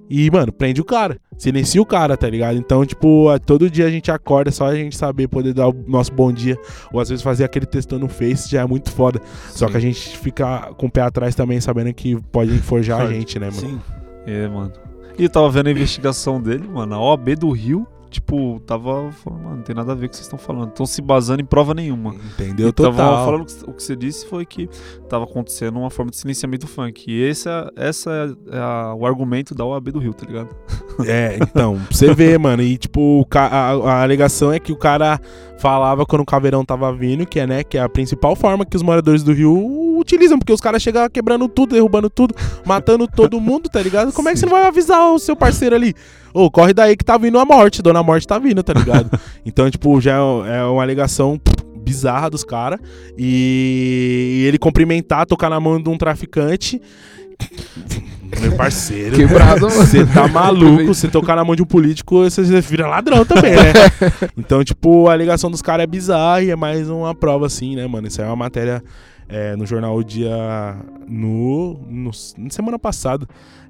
E, mano, prende o cara. Silencia o cara, tá ligado? Então, tipo, todo dia a gente acorda, só a gente saber poder dar o nosso bom dia. Ou às vezes fazer aquele textão no Face já é muito foda. Só que a gente fica com o pé atrás também, sabendo que pode forjar a gente, né, mano? Sim. É, mano. E eu tava vendo a investigação dele, mano. A OAB do Rio, tipo, tava falando, mano, não tem nada a ver com o que vocês estão falando. Estão se basando em prova nenhuma. Entendeu? E tava Total. falando o que você disse foi que tava acontecendo uma forma de silenciamento do funk. E esse é, essa é a- o argumento da OAB do Rio, tá ligado? É, então, pra você vê, mano. E, tipo, a, a alegação é que o cara falava quando o caveirão tava vindo, que é, né, que é a principal forma que os moradores do Rio utilizam, porque os caras chegam quebrando tudo, derrubando tudo, matando todo mundo, tá ligado? Como é que você não vai avisar o seu parceiro ali? Ô, corre daí que tá vindo a morte, dona morte tá vindo, tá ligado? então, tipo, já é, é uma alegação bizarra dos caras. E, ele cumprimentar, tocar na mão de um traficante. Meu parceiro. Quebrado, mano. Você tá maluco, você tocar na mão de um político, você vira ladrão também, né? então, tipo, a ligação dos caras é bizarra e é mais uma prova, assim, né, mano? Isso aí é uma matéria é, no jornal O Dia no, no- na semana passada.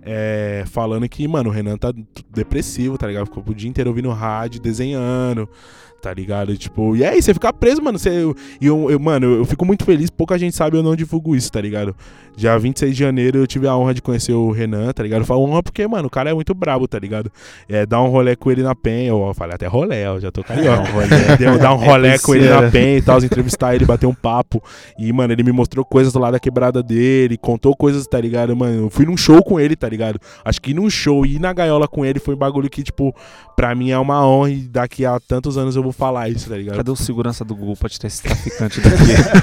É, falando que, mano, o Renan tá depressivo, tá ligado? Ficou o dia inteiro ouvindo rádio, desenhando, tá ligado? Tipo, e aí, você fica preso, mano. Você, e eu, eu- mano, eu fico muito feliz, pouca gente sabe, eu não divulgo isso, tá ligado? Dia 26 de janeiro eu tive a honra de conhecer o Renan, tá ligado? Eu falo honra porque, mano, o cara é muito brabo, tá ligado? É, dar um rolê com ele na penha, eu falei até rolê, ó, já tô carioca. Deu, dar um rolê com ele na penha e tal, entrevistar ele, bater um papo. E, mano, ele me mostrou coisas do lado da quebrada dele, contou coisas, tá ligado? Mano, eu fui num show com ele, tá ligado? Acho que ir num show e ir na gaiola com ele foi um bagulho que, tipo, pra mim é uma honra e daqui a tantos anos eu vou falar isso, tá ligado? Cadê o segurança do Google pra tirar esse traficante daqui?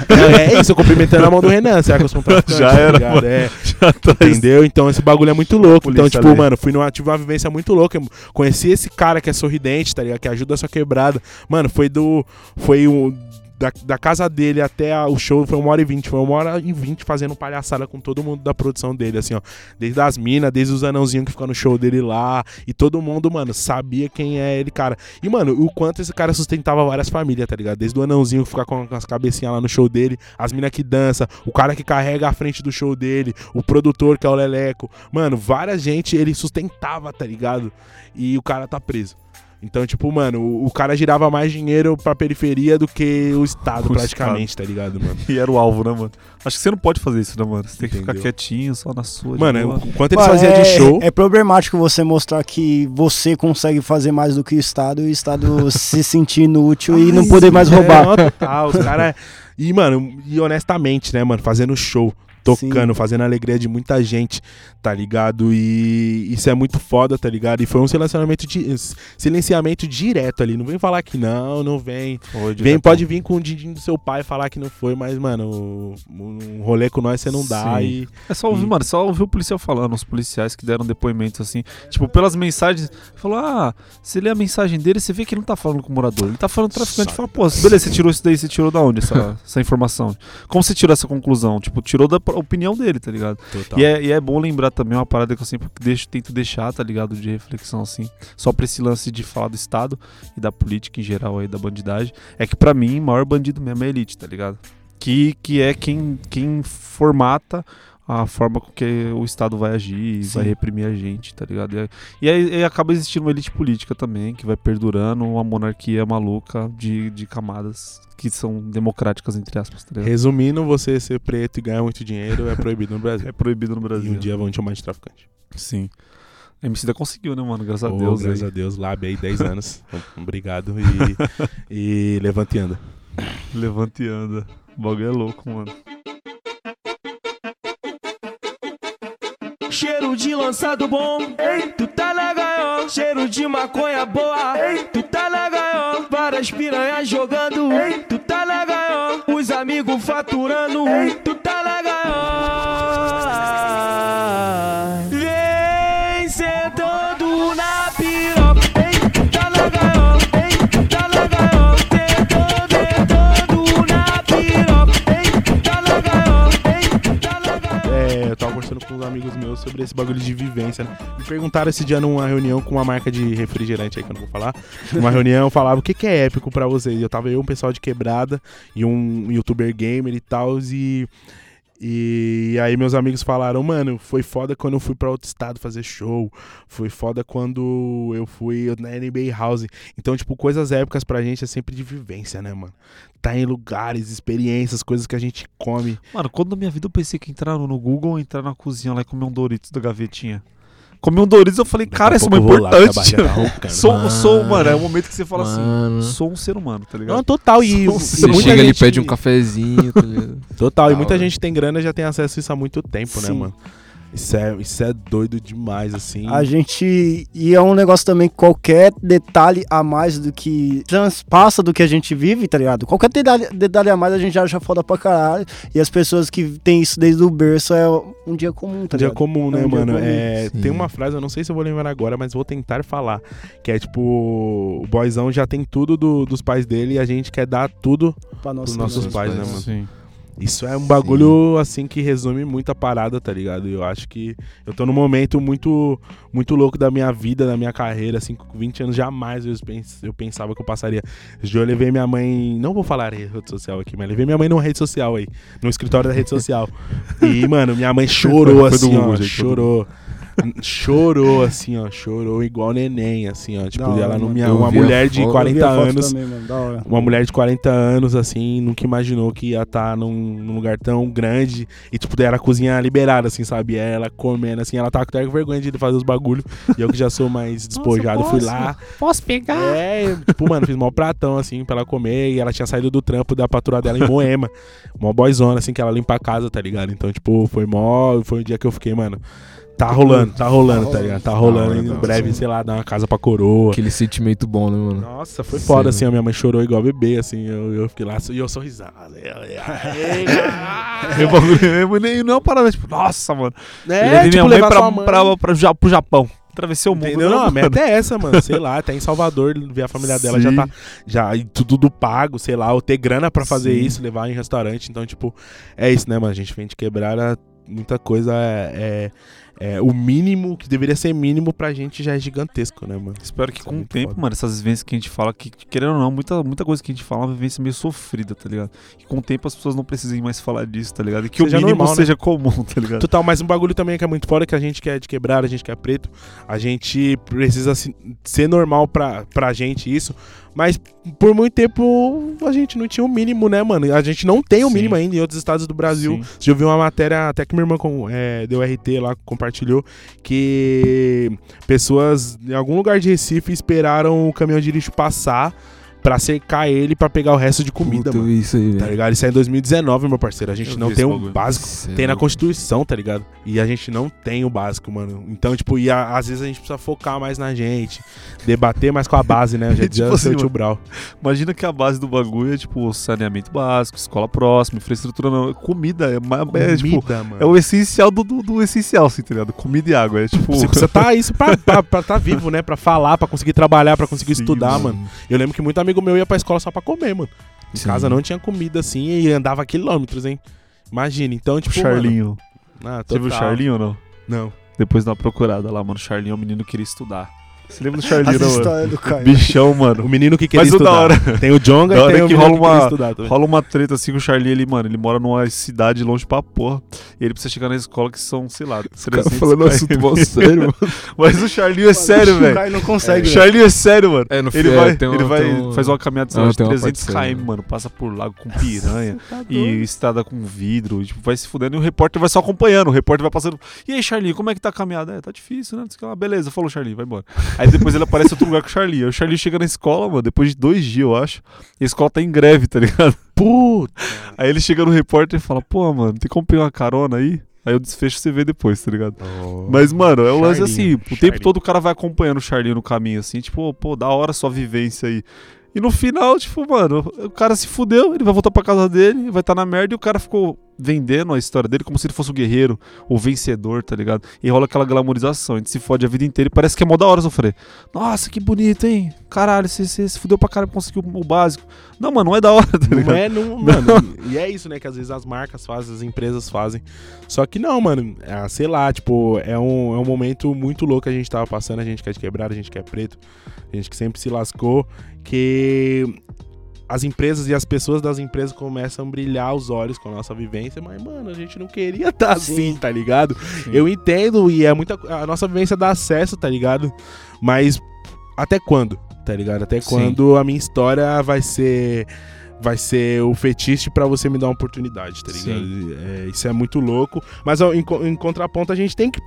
Não, é isso, eu cumprimentando a mão do Renan, será que eu sou um traficante? Já tá era, ligado? mano. É. Já tá Entendeu? Então esse bagulho é muito louco. Então, tipo, ali. mano, fui numa, tive uma vivência muito louca. Eu Conheci esse cara que é sorridente, tá ligado? Que ajuda a sua quebrada. Mano, foi do. Foi um. Da, da casa dele até a- o show foi uma hora e vinte. Foi uma hora e vinte fazendo palhaçada com todo mundo da produção dele, assim, ó. Desde as minas, desde os anãozinhos que ficam no show dele lá. E todo mundo, mano, sabia quem é ele, cara. E, mano, o quanto esse cara sustentava várias famílias, tá ligado? Desde o anãozinho que fica com, com as cabecinhas lá no show dele, as minas que dança, o cara que carrega a frente do show dele, o produtor que é o Leleco. Mano, várias gente ele sustentava, tá ligado? E o cara tá preso. Então, tipo, mano, o, o cara girava mais dinheiro pra periferia do que o Estado, O praticamente, tá ligado, mano? E era o alvo, né, mano? Acho que você não pode fazer isso, né, mano? Você tem que ficar Entendeu? quietinho, só na sua. Mano, boa. o quanto ele fazia é, de show. É problemático você mostrar que você consegue fazer mais do que o Estado e o Estado se sentir inútil e não Ai, poder mais é, roubar. não, total, os caras. E, mano, e honestamente, né, mano, fazendo show, tocando, fazendo a alegria de muita gente, tá ligado? E isso é muito foda, tá ligado? E foi um silenciamento, di- silenciamento direto ali. Não vem falar que não, não vem. Vem, pode vir com o din do seu pai falar que não foi, mas, mano, um rolê com nós você não dá Sim. e. É só ouvir, E- mano, só ouvir o policial falando, os policiais que deram depoimentos assim. Tipo, pelas mensagens, falou: ah, você lê a mensagem dele, você vê que ele não tá falando com o morador, ele tá falando com o traficante. Fala, pô, beleza, você tirou isso daí, você tirou da onde essa, essa informação? Como você tirou essa conclusão? Tipo, tirou da opinião dele, tá ligado? Total. E é, e é bom lembrar também uma parada que eu sempre deixo, tento deixar, tá ligado? De reflexão, assim. Só pra esse lance de falar do Estado e da política em geral aí, da bandidagem. É que pra mim, o maior bandido mesmo é a elite, tá ligado? Que, que é quem, quem formata a forma com que o Estado vai agir e Sim. vai reprimir a gente, tá ligado? E, aí- e acaba existindo uma elite política também, que vai perdurando uma monarquia maluca de, de camadas que são democráticas, entre aspas, tá? Resumindo, você ser preto e ganhar muito dinheiro é proibido no Brasil. É proibido no E Brasil. um dia vão te chamar de traficante. Sim. A MC conseguiu, né, mano? Graças Ô, a Deus. graças aí. a Deus, Lab aí 10 anos. Obrigado e, e levante e anda. Levanta e anda. O bagulho é louco, mano. Cheiro de lançado bom, ei, tu tá na gaiola. Cheiro de maconha boa, ei, tu tá na gaiola. Várias piranhas jogando, ei, tu tá na gaiola. Os amigos faturando, ei, tu tá na gaiola. Amigos meus sobre esse bagulho de vivência, né? Me perguntaram esse dia numa reunião com uma marca de refrigerante aí que eu não vou falar. Numa reunião, eu falava o que, que é épico pra vocês. Eu tava eu, um pessoal de quebrada e um youtuber gamer e tal, e. E aí meus amigos falaram, mano, foi foda quando eu fui pra outro estado fazer show. Foi foda quando eu fui na NBA House. Então, tipo, coisas épicas pra gente é sempre de vivência, né, mano? Tá em lugares, experiências, coisas que a gente come. Mano, quando na minha vida eu pensei que entrar no Google, entrar na cozinha lá e comer um Doritos da gavetinha. Comer um Doritos, eu falei, Daqui cara, isso é lá, importante. tá roncando. sou, sou, mano, Mano. é o momento que você fala Mano. assim, sou um ser humano, tá ligado? Não, total. E, Sou- e Você muita chega ali e gente- pede um cafezinho, tá ligado? Total, e Da muita gente tem grana e já tem acesso a isso há muito tempo, né, Sim. mano? Isso é, isso é doido demais, assim. A gente. E é um negócio também que qualquer detalhe a mais do que transpassa do que a gente vive, tá ligado? Qualquer detalhe, detalhe a mais a gente acha foda pra caralho. E as pessoas que têm isso desde o berço é um dia comum, tá dia ligado? comum, né, É um dia mano? comum. É, Sim. tem uma frase, eu não sei se eu vou lembrar agora, mas vou tentar falar. Que é tipo, o boyzão já tem tudo do- dos pais dele e a gente quer dar tudo. Pra Os nossa nossos Nossos pais, pais, né, mano? Sim. Isso é um bagulho, assim, que resume muito a parada, tá ligado? Eu acho que eu tô num momento muito muito louco da minha vida, da minha carreira, assim, com 20 anos, jamais eu, pens- eu pensava que eu passaria. Eu levei minha mãe, não vou falar rede social aqui, mas levei minha mãe numa rede social aí, no escritório da rede social. E, mano, minha mãe chorou, assim, ó, chorou. Chorou, assim, ó, chorou igual neném, assim, ó. Tipo, Da hora, ela não mano. me uma mulher de foto. Eu vi 40 a foto anos também, uma mulher de 40 anos, assim, nunca imaginou que ia estar num, num lugar tão grande. E, tipo, daí era a cozinha liberada, assim, sabe? Ela comendo, assim, ela tava até com vergonha de fazer os bagulhos. e eu que já sou mais despojado, fui lá. Posso pegar? É, tipo, mano, fiz mó pratão, assim, pra ela comer. E ela tinha saído do trampo da patroa dela em Moema. mó boyzona, assim, que ela limpa a casa, tá ligado? Então, tipo, foi mó. Foi o dia que eu fiquei, mano. Tá rolando, tá rolando, tá ligado? Tá rolando. Em breve, sei lá, dar uma casa pra coroa. Aquele sentimento bom, né, mano? Nossa, foi Sim. foda, assim, a minha mãe chorou igual bebê, assim, eu, eu fiquei lá e eu sorrisava. Bagulho nem não é uma parada, tipo, nossa, mano. É, Levei tipo, minha mãe pra, pra, pra, pro Japão. Atravessei o mundo. Entendeu? Não, a mano. meta é essa, mano. Sei lá, até em Salvador, ver a família dela já tá. Já, e tudo do pago, sei lá, ou ter grana pra fazer Sim. isso, levar em restaurante. Então, tipo, é isso, né, mano? A gente vem de quebrar a- muita coisa. É, é- é o mínimo que deveria ser mínimo pra gente já é gigantesco, né, mano? Espero que Isso é com o muito tempo, foda. mano, essas vivências que a gente fala, que querendo ou não, muita, muita coisa que a gente fala é uma vivência meio sofrida, tá ligado? E com o tempo as pessoas não precisem mais falar disso, tá ligado? E que Seja o mínimo normal, né? seja comum, tá ligado? Total, mas um bagulho também que é muito fora que a gente quer de quebrar, a gente que é preto, a gente precisa se- ser normal pra, pra gente isso. Mas por muito tempo a gente não tinha o mínimo, né, mano? A gente não tem o Sim. mínimo ainda em outros estados do Brasil. Sim. Já ouviu uma matéria, até que minha irmã com- é, deu RT lá, compartilhou, que pessoas em algum lugar de Recife esperaram o caminhão de lixo passar pra cercar ele pra pegar o resto de comida, Puta, mano. isso aí, Tá ligado? Isso é em 2019, meu parceiro. A gente Eu não tem o bagulho. básico. É Tem na. Constituição, tá ligado? E a gente não tem o básico, mano. Então, tipo, e a- às vezes a gente precisa focar mais na gente, debater mais com a base, né? Eu já Tipo assim, tio mano. Brau. Imagina que a base do bagulho é tipo saneamento básico, escola próxima, infraestrutura não. Comida é, ma- é, tipo, Comida, mano. é o essencial do, do, do essencial, assim, tá ligado? Comida e água. É tipo. Você precisa tá isso pra, pra, pra tá vivo, né? Pra falar, pra conseguir trabalhar, pra conseguir Sim, estudar, mano. Eu lembro que muito amigo meu ia pra escola só pra comer, mano. Em Sim. casa não tinha comida assim e andava quilômetros, hein? Imagina, então, O tipo. Charlinho. Mano, ah, Você viu o. Charlinho ou não? Não. Depois dá uma procurada lá, mano. O Charlinho é um menino que queria estudar. Você lembra do não, mano? histórias do Caio. Bichão, O mano. menino que queria Mas o da estudar. hora- Tem o Jonga Da e hora tem o que rola que uma- estudar também. Rola uma treta assim com o Charlie, ele, mano, ele mora numa cidade longe pra porra. E ele precisa chegar na escola que são, sei lá, 300 Cara, falando assunto mó sério, mano. Mas o Charlinho é sério, O velho. Caio não O consegue, velho. Charlinho é sério, mano. É, no Ele vai, é, tem um- ele vai tem um- faz uma caminhada Ah, de tem uma 300 parte séria. km, mano. Passa por lago com piranha Tá e estrada com vidro. E, tipo, vai se fudendo e o repórter vai só acompanhando. O repórter vai passando. E aí, Charlinho, como é que tá a caminhada? É, tá difícil, né? O que. Beleza, falou Charlinho, vai embora. Aí depois ele aparece em outro lugar com o Charlinho. Aí o Charlinho chega na escola, mano, depois de dois dias, eu acho. E a escola tá em greve, tá ligado? Puta. Aí ele chega no repórter e fala, pô, mano, tem como pegar uma carona aí? Aí o desfecho você vê depois, tá ligado? Mas, mano, é o lance assim, Charlinho, o tempo todo o cara vai acompanhando o Charlinho no caminho, assim, tipo, pô, da hora sua vivência aí. E no final, tipo, mano, o cara se fudeu, ele vai voltar pra casa dele, vai estar na merda e o cara ficou vendendo a história dele como se ele fosse o guerreiro, o vencedor, tá ligado? E rola aquela glamorização, a gente se fode a vida inteira e parece que é mó da hora sofrer. Nossa, que bonito, hein? Caralho, você, você se fudeu pra caralho pra conseguir o, o básico. Não, mano, não é da hora, tá ligado? Não é, não, mano. E é isso, né? Que às vezes as marcas fazem, as empresas fazem. Só que não, mano. É, sei lá, tipo, é um, é um momento muito louco que a gente tava passando. A gente quer de quebrada, a gente quer preto. A gente que sempre se lascou. Que as empresas e as pessoas das empresas começam a brilhar os olhos com a nossa vivência, mas, mano, a gente não queria estar assim, tá ligado? Eu entendo e é muita. A nossa vivência dá acesso, tá ligado? Mas até quando? Tá ligado? Até Sim. quando a minha história vai ser. Vai ser o fetiche pra você me dar uma oportunidade, tá ligado? É, isso é muito louco. Mas ó, em, em contraponto, a gente tem que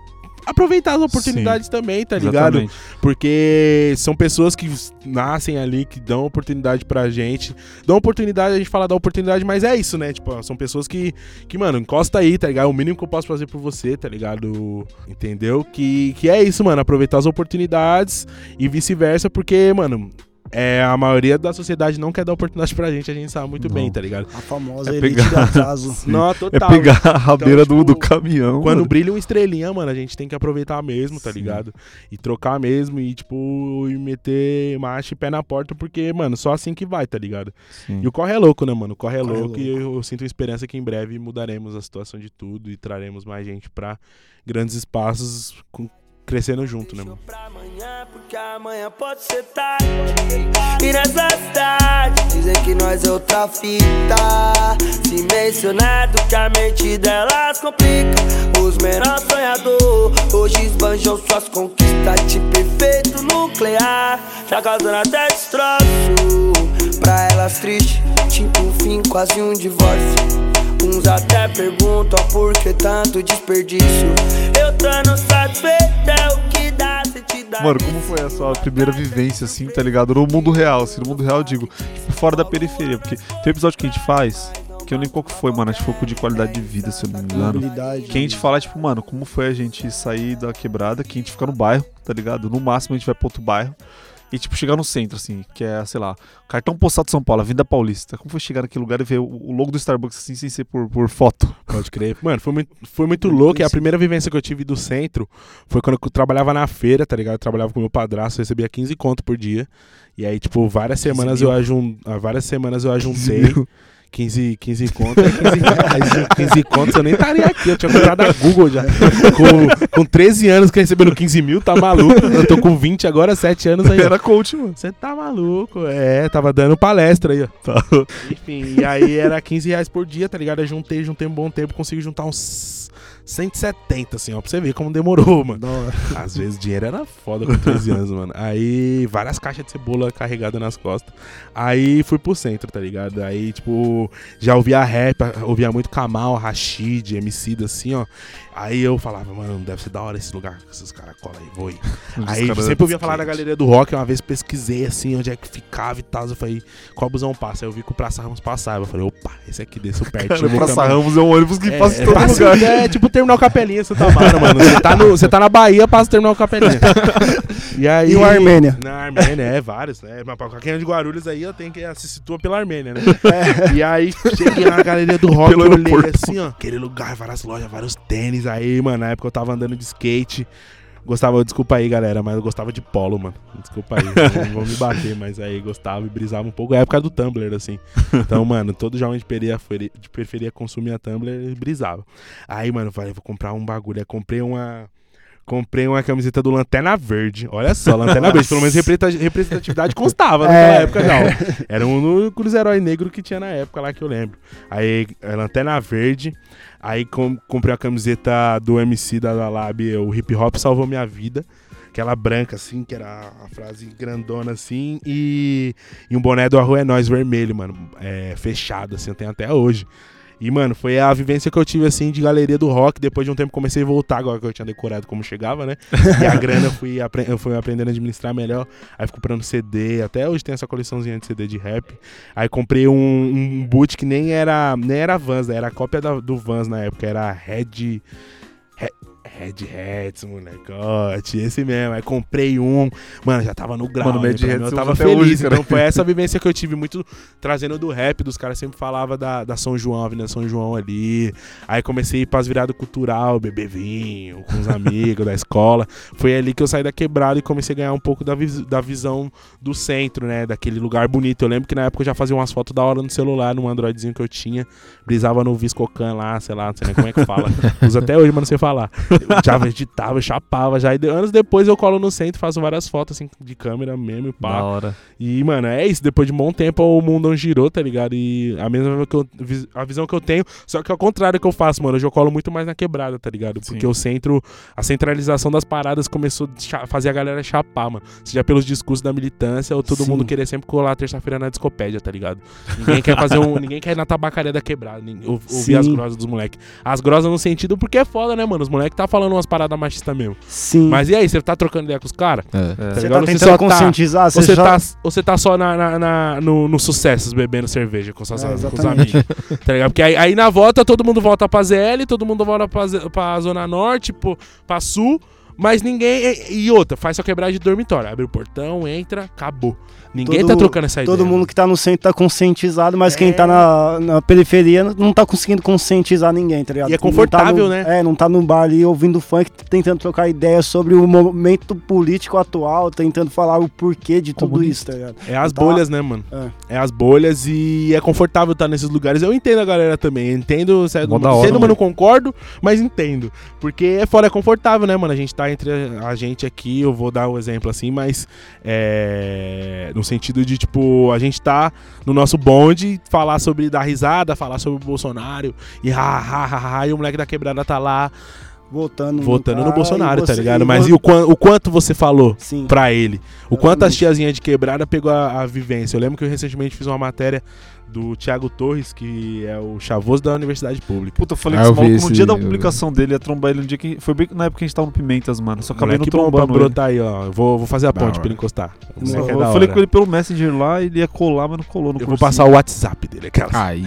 aproveitar as oportunidades também, tá ligado? Exatamente. Porque são pessoas que nascem ali, que dão oportunidade pra gente. Dão oportunidade, a gente fala da oportunidade, mas é isso, né? Tipo, são pessoas que, que, mano, encosta aí, tá ligado? É o mínimo que eu posso fazer por você, tá ligado? Entendeu? Que, que é isso, mano. Aproveitar as oportunidades e vice-versa, porque, mano. É, a maioria da sociedade não quer dar oportunidade pra gente, a gente sabe muito Não. bem, tá ligado? A famosa É elite pegar- atraso. Sim. Não, É total. pegar a rabeira do, tipo, do caminhão. Quando mano. brilha uma estrelinha, mano, a gente tem que aproveitar mesmo, tá Sim. ligado? E trocar mesmo e, tipo, e meter marcha e pé na porta, porque, mano, só assim que vai, tá ligado? Sim. E o corre é louco, né, mano? O corre é Corre é louco e eu, eu sinto esperança que em breve mudaremos a situação de tudo e traremos mais gente pra grandes espaços com- crescendo junto, né, mano? pra amanhã, porque amanhã pode ser tarde. E nessa cidade, dizem que nós é outra fita. Se mencionado que a mente delas complica. Os menores sonhador, hoje esbanjam suas conquistas. Tipo efeito nuclear, já causando até destroço. Pra elas triste, tipo um fim, quase um divórcio. Uns até perguntam por que tanto desperdício. Eu tô no satisfeito, é o que dá sentido. Mano, como foi a sua primeira vivência, assim, tá ligado? No mundo real, assim, no mundo real, eu digo, tipo, fora da periferia. Porque tem um episódio que a gente faz, que eu nem qual que foi, mano, acho que foi de qualidade de vida, se eu não me engano. Que a gente fala, tipo, mano, como foi a gente sair da quebrada, que a gente fica no bairro, tá ligado? No máximo a gente vai pra outro bairro. E, tipo, chegar no centro, assim, que é, sei lá, cartão postal de São Paulo, a Vinda Paulista. Como foi chegar naquele lugar e ver o, logo do Starbucks, assim, sem ser por, por foto? Pode crer. Mano, foi muito, foi muito louco. E a primeira vivência que eu tive do centro foi quando eu trabalhava na feira, tá ligado? Eu trabalhava com meu padrasto, eu recebia 15 conto por dia. E aí, tipo, várias semanas eu ajun... várias semanas eu ajuntei. 15, 15 conto, é 15 reais. 15 contos, eu nem estaria aqui. Eu tinha comprado a Google já. Com, com 13 anos que recebendo 15 mil, tá maluco. Eu tô com 20 agora, 7 anos aí. Era coach, mano. Você tá maluco? É, tava dando palestra aí, ó. Tá. Enfim, e aí era 15 reais por dia, tá ligado? Eu juntei, juntei um bom tempo, consegui juntar uns 170, assim, ó, pra você ver como demorou, mano. Às vezes o dinheiro era foda com 13 anos, mano. Aí, várias caixas de cebola carregadas nas costas. Aí fui pro centro, tá ligado? Aí, tipo, já ouvia rap, ouvia muito Kamal, Rashid, MC, assim, ó. Aí eu falava, mano, deve ser da hora esse lugar que esses caras colam aí, vou ir. Aí sempre ouvia falar da galeria do rock, uma vez pesquisei assim onde é que ficava e tal. Eu falei, qual busão passa? Aí eu vi que o Praça Ramos passava. Eu falei, opa, esse aqui desceu pertinho. Cara, vou Praça. Ramos é um ônibus que É, passa em é, todo passa- lugar. É tipo terminal Capelinha, Santa Mara, mano. Você tá, no, você tá na Bahia, passa o terminal Capelinha. E aí. E o Armênia? Na Armênia, é, vários, né? Mas pra quem é de Guarulhos aí, eu tenho que assistir tua pela Armênia, né? E aí, cheguei na galeria do rock, Pelo eu olhei assim, ó. Aquele lugar, várias lojas, vários tênis. Aí, mano, na época eu tava andando de skate. Gostava, desculpa aí, galera, mas eu gostava de polo, mano. Desculpa aí, não vão me bater, mas aí gostava e brisava um pouco. É a época do Tumblr, assim. Então, mano, todo jovem de periferia, de periferia consumia Tumblr e brisava. Aí, mano, eu falei, vou comprar um bagulho. Aí comprei uma. Comprei uma camiseta do Lanterna Verde. Olha só, Lanterna Verde. Pelo menos representa- representatividade constava naquela É. época, não. Era um único dos heróis negros que tinha na época lá que eu lembro. Aí, é, Lanterna Verde. Aí com- comprei a camiseta do MC da da Lab, o hip hop salvou minha vida. Aquela branca, assim, que era a frase grandona, assim. E, e um boné do Arroio é Nós vermelho, mano. É, fechado, assim, eu tenho até hoje. E, mano, foi a vivência que eu tive, assim, de galeria do rock. Depois de um tempo comecei a voltar, agora que eu tinha decorado como chegava, né? E a grana eu fui, apre- eu fui aprendendo a administrar melhor. Aí fui comprando CD. Até hoje tem essa coleçãozinha de CD de rap. Aí comprei um, um boot que nem era, nem era Vans, né? Era a cópia da- do Vans na época. Era Red... Red, Red Hats, molecote, esse mesmo. Aí comprei um, mano, já tava no grau. Mano, né, Mad pra mim, Hats eu tava feliz. hoje, então foi essa vivência que eu tive muito trazendo do rap, dos caras sempre falavam da, da São João, Avenida São João ali. Aí comecei a ir pras viradas cultural, beber vinho com os amigos da escola. Foi ali que eu saí da quebrada e comecei a ganhar um pouco da, vis- da visão do centro, né? Daquele lugar bonito. Eu lembro que na época eu já fazia umas fotos da hora no celular, num Androidzinho que eu tinha. Brisava no Viscocan lá, sei lá, não sei nem como é que fala. Uso até hoje, mas não sei falar. Já editava, chapava já. E anos depois eu colo no centro, faço várias fotos assim de câmera mesmo e pá. Da hora. E, mano, é isso. Depois de um bom tempo o mundo girou, tá ligado? E a mesma que eu- a visão que eu tenho, só que ao contrário que eu faço, mano. Hoje eu colo muito mais na quebrada, tá ligado? Porque Sim. o centro, a centralização das paradas começou a fazer a galera chapar, mano. Seja pelos discursos da militância ou todo Sim. mundo querer sempre colar terça-feira na discopédia, tá ligado? Ninguém quer fazer um. Ninguém quer ir na tabacaria da quebrada, ouvir Sim. as grosas dos moleques. As grosas no sentido porque é foda, né, mano? Os moleques tá falando umas paradas machistas mesmo. Sim. Mas e aí, você tá trocando ideia com os caras? É. É. você tá Você tentando só tá- conscientizar, você, já... tá, ou você tá só na, na- na- no, no sucessos bebendo cerveja com, suas, É, com os amigos. Tá ligado? Porque aí, aí na volta todo mundo volta pra ZL, todo mundo volta pra, Z- pra Zona Norte, pro, pra Sul, mas ninguém. E, outra, faz só quebrar de dormitório. Abre o portão, entra, acabou. Ninguém Todo- tá trocando essa Todo ideia. mundo que tá no centro tá conscientizado, mas É. quem tá na, na periferia não tá conseguindo conscientizar ninguém, tá ligado? E é Não tá confortável, no- né? É, não tá no bar ali ouvindo funk, tentando trocar ideia sobre o momento político atual, tentando falar o porquê de tudo Comunista. isso, tá ligado? É as Tá- bolhas, né, mano? É. É as bolhas e é confortável estar nesses lugares. Eu entendo a galera também. Entendo, da hora, entendo, mas mano. não concordo, mas entendo. Porque é fora, é confortável, né, mano? A gente tá entre a gente aqui, eu vou dar um exemplo assim, mas é. No sentido de, tipo, a gente tá no nosso bonde, falar sobre dar risada, falar sobre o Bolsonaro, e ha, ha, ha, ha, e o moleque da quebrada tá lá Votando, votando no cara, Bolsonaro, tá você- ligado? Mas e o, o quanto você falou? Sim. pra ele. O quanto as Exatamente. tiazinhas de quebrada pegou a, a vivência. Eu lembro que eu recentemente fiz uma matéria do Thiago Torres, que é o chavoso da Universidade Pública. Puta, eu falei Ah, que eu esse no dia da publicação dele ia trombar ele no dia que. Foi bem na época que a gente tava no Pimentas, mano. Só acabei não bom trombando ele. brotar aí, ó. Eu Vou, vou fazer a Da ponte hora. pra ele encostar. O é eu falei hora. com ele pelo Messenger lá, ele ia colar, mas não colou no Eu vou cursinho. passar o WhatsApp dele, aquelas. Aí.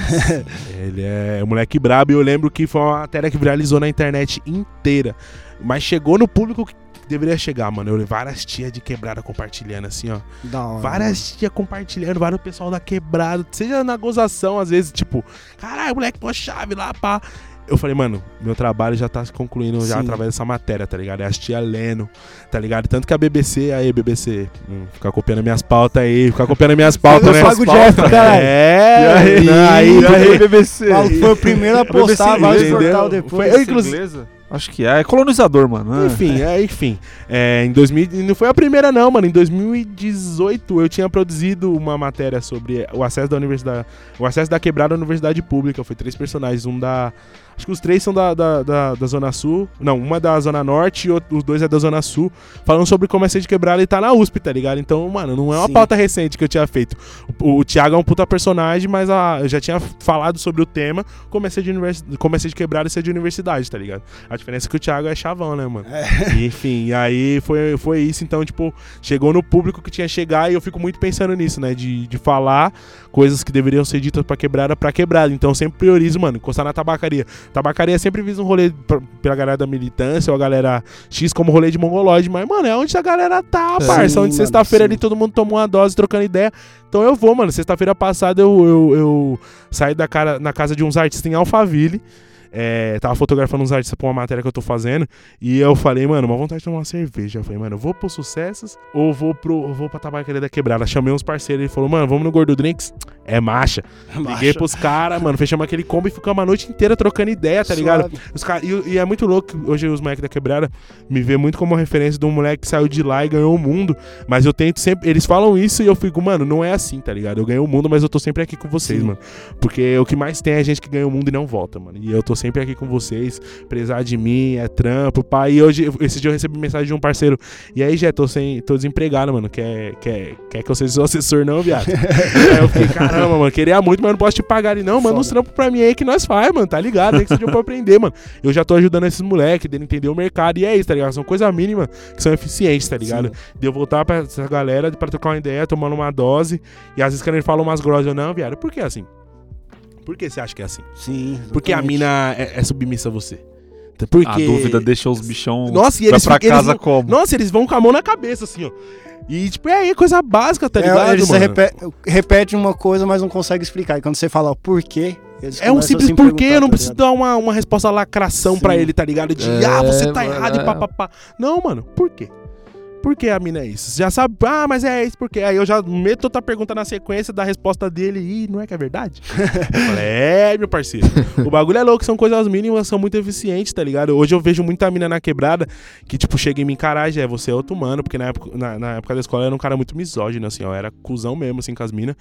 Ele é um moleque brabo e eu lembro que foi uma matéria que viralizou na internet inteira. Mas chegou no público que deveria chegar, mano. Eu vi várias tias de quebrada compartilhando assim, ó. Da hora. Várias tias compartilhando, vários pessoal da quebrada, seja na gozação, às vezes, tipo, caralho, moleque, tua chave lá, pá. Eu falei, mano, meu trabalho já tá se concluindo já Sim. através dessa matéria, tá ligado? É as tia lendo, tá ligado? Tanto que a BBC, aí, BBC, hum, ficar copiando minhas pautas aí, ficar copiando minhas pautas, Eu né? pago o Jeff, caralho. É, E aí, aí, e aí, aí, BBC? Foi o primeiro a postar, entendeu? portal depois. Foi- inclusive- inglesa? Acho que é. É colonizador, mano. né? Enfim, é, enfim. É, em 2000, e não foi a primeira não, mano. Em 2018 eu tinha produzido uma matéria sobre o acesso da universidade, o acesso da quebrada à universidade pública. Foi três personagens, um da Acho que os três são da, da, da, da Zona Sul. Não, uma é da Zona Norte e outro- os dois é da Zona Sul. Falando sobre como é ser de quebrada e tá na USP, tá ligado? Então, mano, não é uma Sim. pauta recente que eu tinha feito. O, o Thiago é um puta personagem, mas a, eu já tinha falado sobre o tema como é ser de, univers, como é ser de quebrada e ser de universidade, tá ligado? A diferença é que o Thiago é chavão, né, mano? E, enfim, e aí foi, foi isso. Então, tipo, chegou no público que tinha que chegar e eu fico muito pensando nisso, né? De, de falar coisas que deveriam ser ditas pra quebrada pra quebrada. Então, eu sempre priorizo, mano, encostar na tabacaria. Tabacaria sempre visa um rolê pra, pela galera da militância ou a galera X como rolê de mongoloide. Mas, mano, é onde a galera tá, É. parça. Sim, Onde sexta-feira sim. ali todo mundo tomou uma dose trocando ideia. Então eu vou, mano. Sexta-feira passada eu, eu, eu saí da cara, na casa de uns artistas em Alphaville. É, tava fotografando uns artistas pra uma matéria que eu tô fazendo. E eu falei, mano, uma vontade de tomar uma cerveja. Eu falei, mano, eu vou pro Sucessos ou vou, pro, vou pra Tabacaria da Quebrada. Chamei uns parceiros e ele falou, mano, vamos no Gordo Drinks? É marcha. Liguei pros caras, mano, fechamos aquele combo e ficamos a noite inteira trocando ideia, tá ligado? Suave. Os cara, e, e é muito louco hoje os moleques da quebrada me vê muito como referência de um moleque que saiu de lá e ganhou o mundo. Mas eu tento sempre. Eles falam isso e eu fico, mano, não é assim, tá ligado? Eu ganhei o mundo, mas eu tô sempre aqui com vocês, Sim. mano. Porque o que mais tem é gente que ganha o mundo e não volta, mano. E eu tô sempre aqui com vocês. Prezar de mim, é trampo, pai. E hoje, esse dia eu recebi mensagem de um parceiro. E aí, já tô, sem, tô desempregado, mano. Quer, quer, quer que eu seja seu assessor, não, viado? aí eu fiquei, caramba, mano, queria muito, mas não posso te pagar. Ele, não, manda uns trampos pra mim aí que nós faz, mano, tá ligado? Nem que seja pra aprender, mano. Eu já tô ajudando esses moleques, dele entender o mercado. E é isso, tá ligado? São coisas mínimas que são eficientes, tá ligado? De eu voltar pra essa galera pra trocar uma ideia, tomando uma dose. E às vezes quando ele fala umas grosas, eu, não, viado, por que assim? Por que você acha que é assim? Sim. Porque a exatamente. mina é, é submissa a você. Porque... A dúvida deixa os bichão. Nossa, e eles, pra eles casa vão- como? Nossa, eles vão com a mão na cabeça, assim, ó. E, tipo, é aí coisa básica, tá É, ligado, eles mano? repete, repete uma coisa, mas não consegue explicar. E quando você fala o porquê, eles É um simples porquê, eu não tá preciso dar uma, uma resposta lacração pra Sim. ele, tá ligado? De, É, ah, você tá mano, errado e é. papapá. Não, mano, por quê? Por que a mina é isso? Você já sabe, ah, mas é isso, porque Aí eu já meto outra pergunta na sequência da resposta dele e não é que é verdade? falei, é, meu parceiro. O bagulho é louco, são coisas mínimas, são muito eficientes, tá ligado? Hoje eu vejo muita mina na quebrada que, tipo, chega em mim, caralho, já é você é outro mano, porque na época, na, na época da escola eu era um cara muito misógino, assim, ó, era cuzão mesmo, assim, com as minas.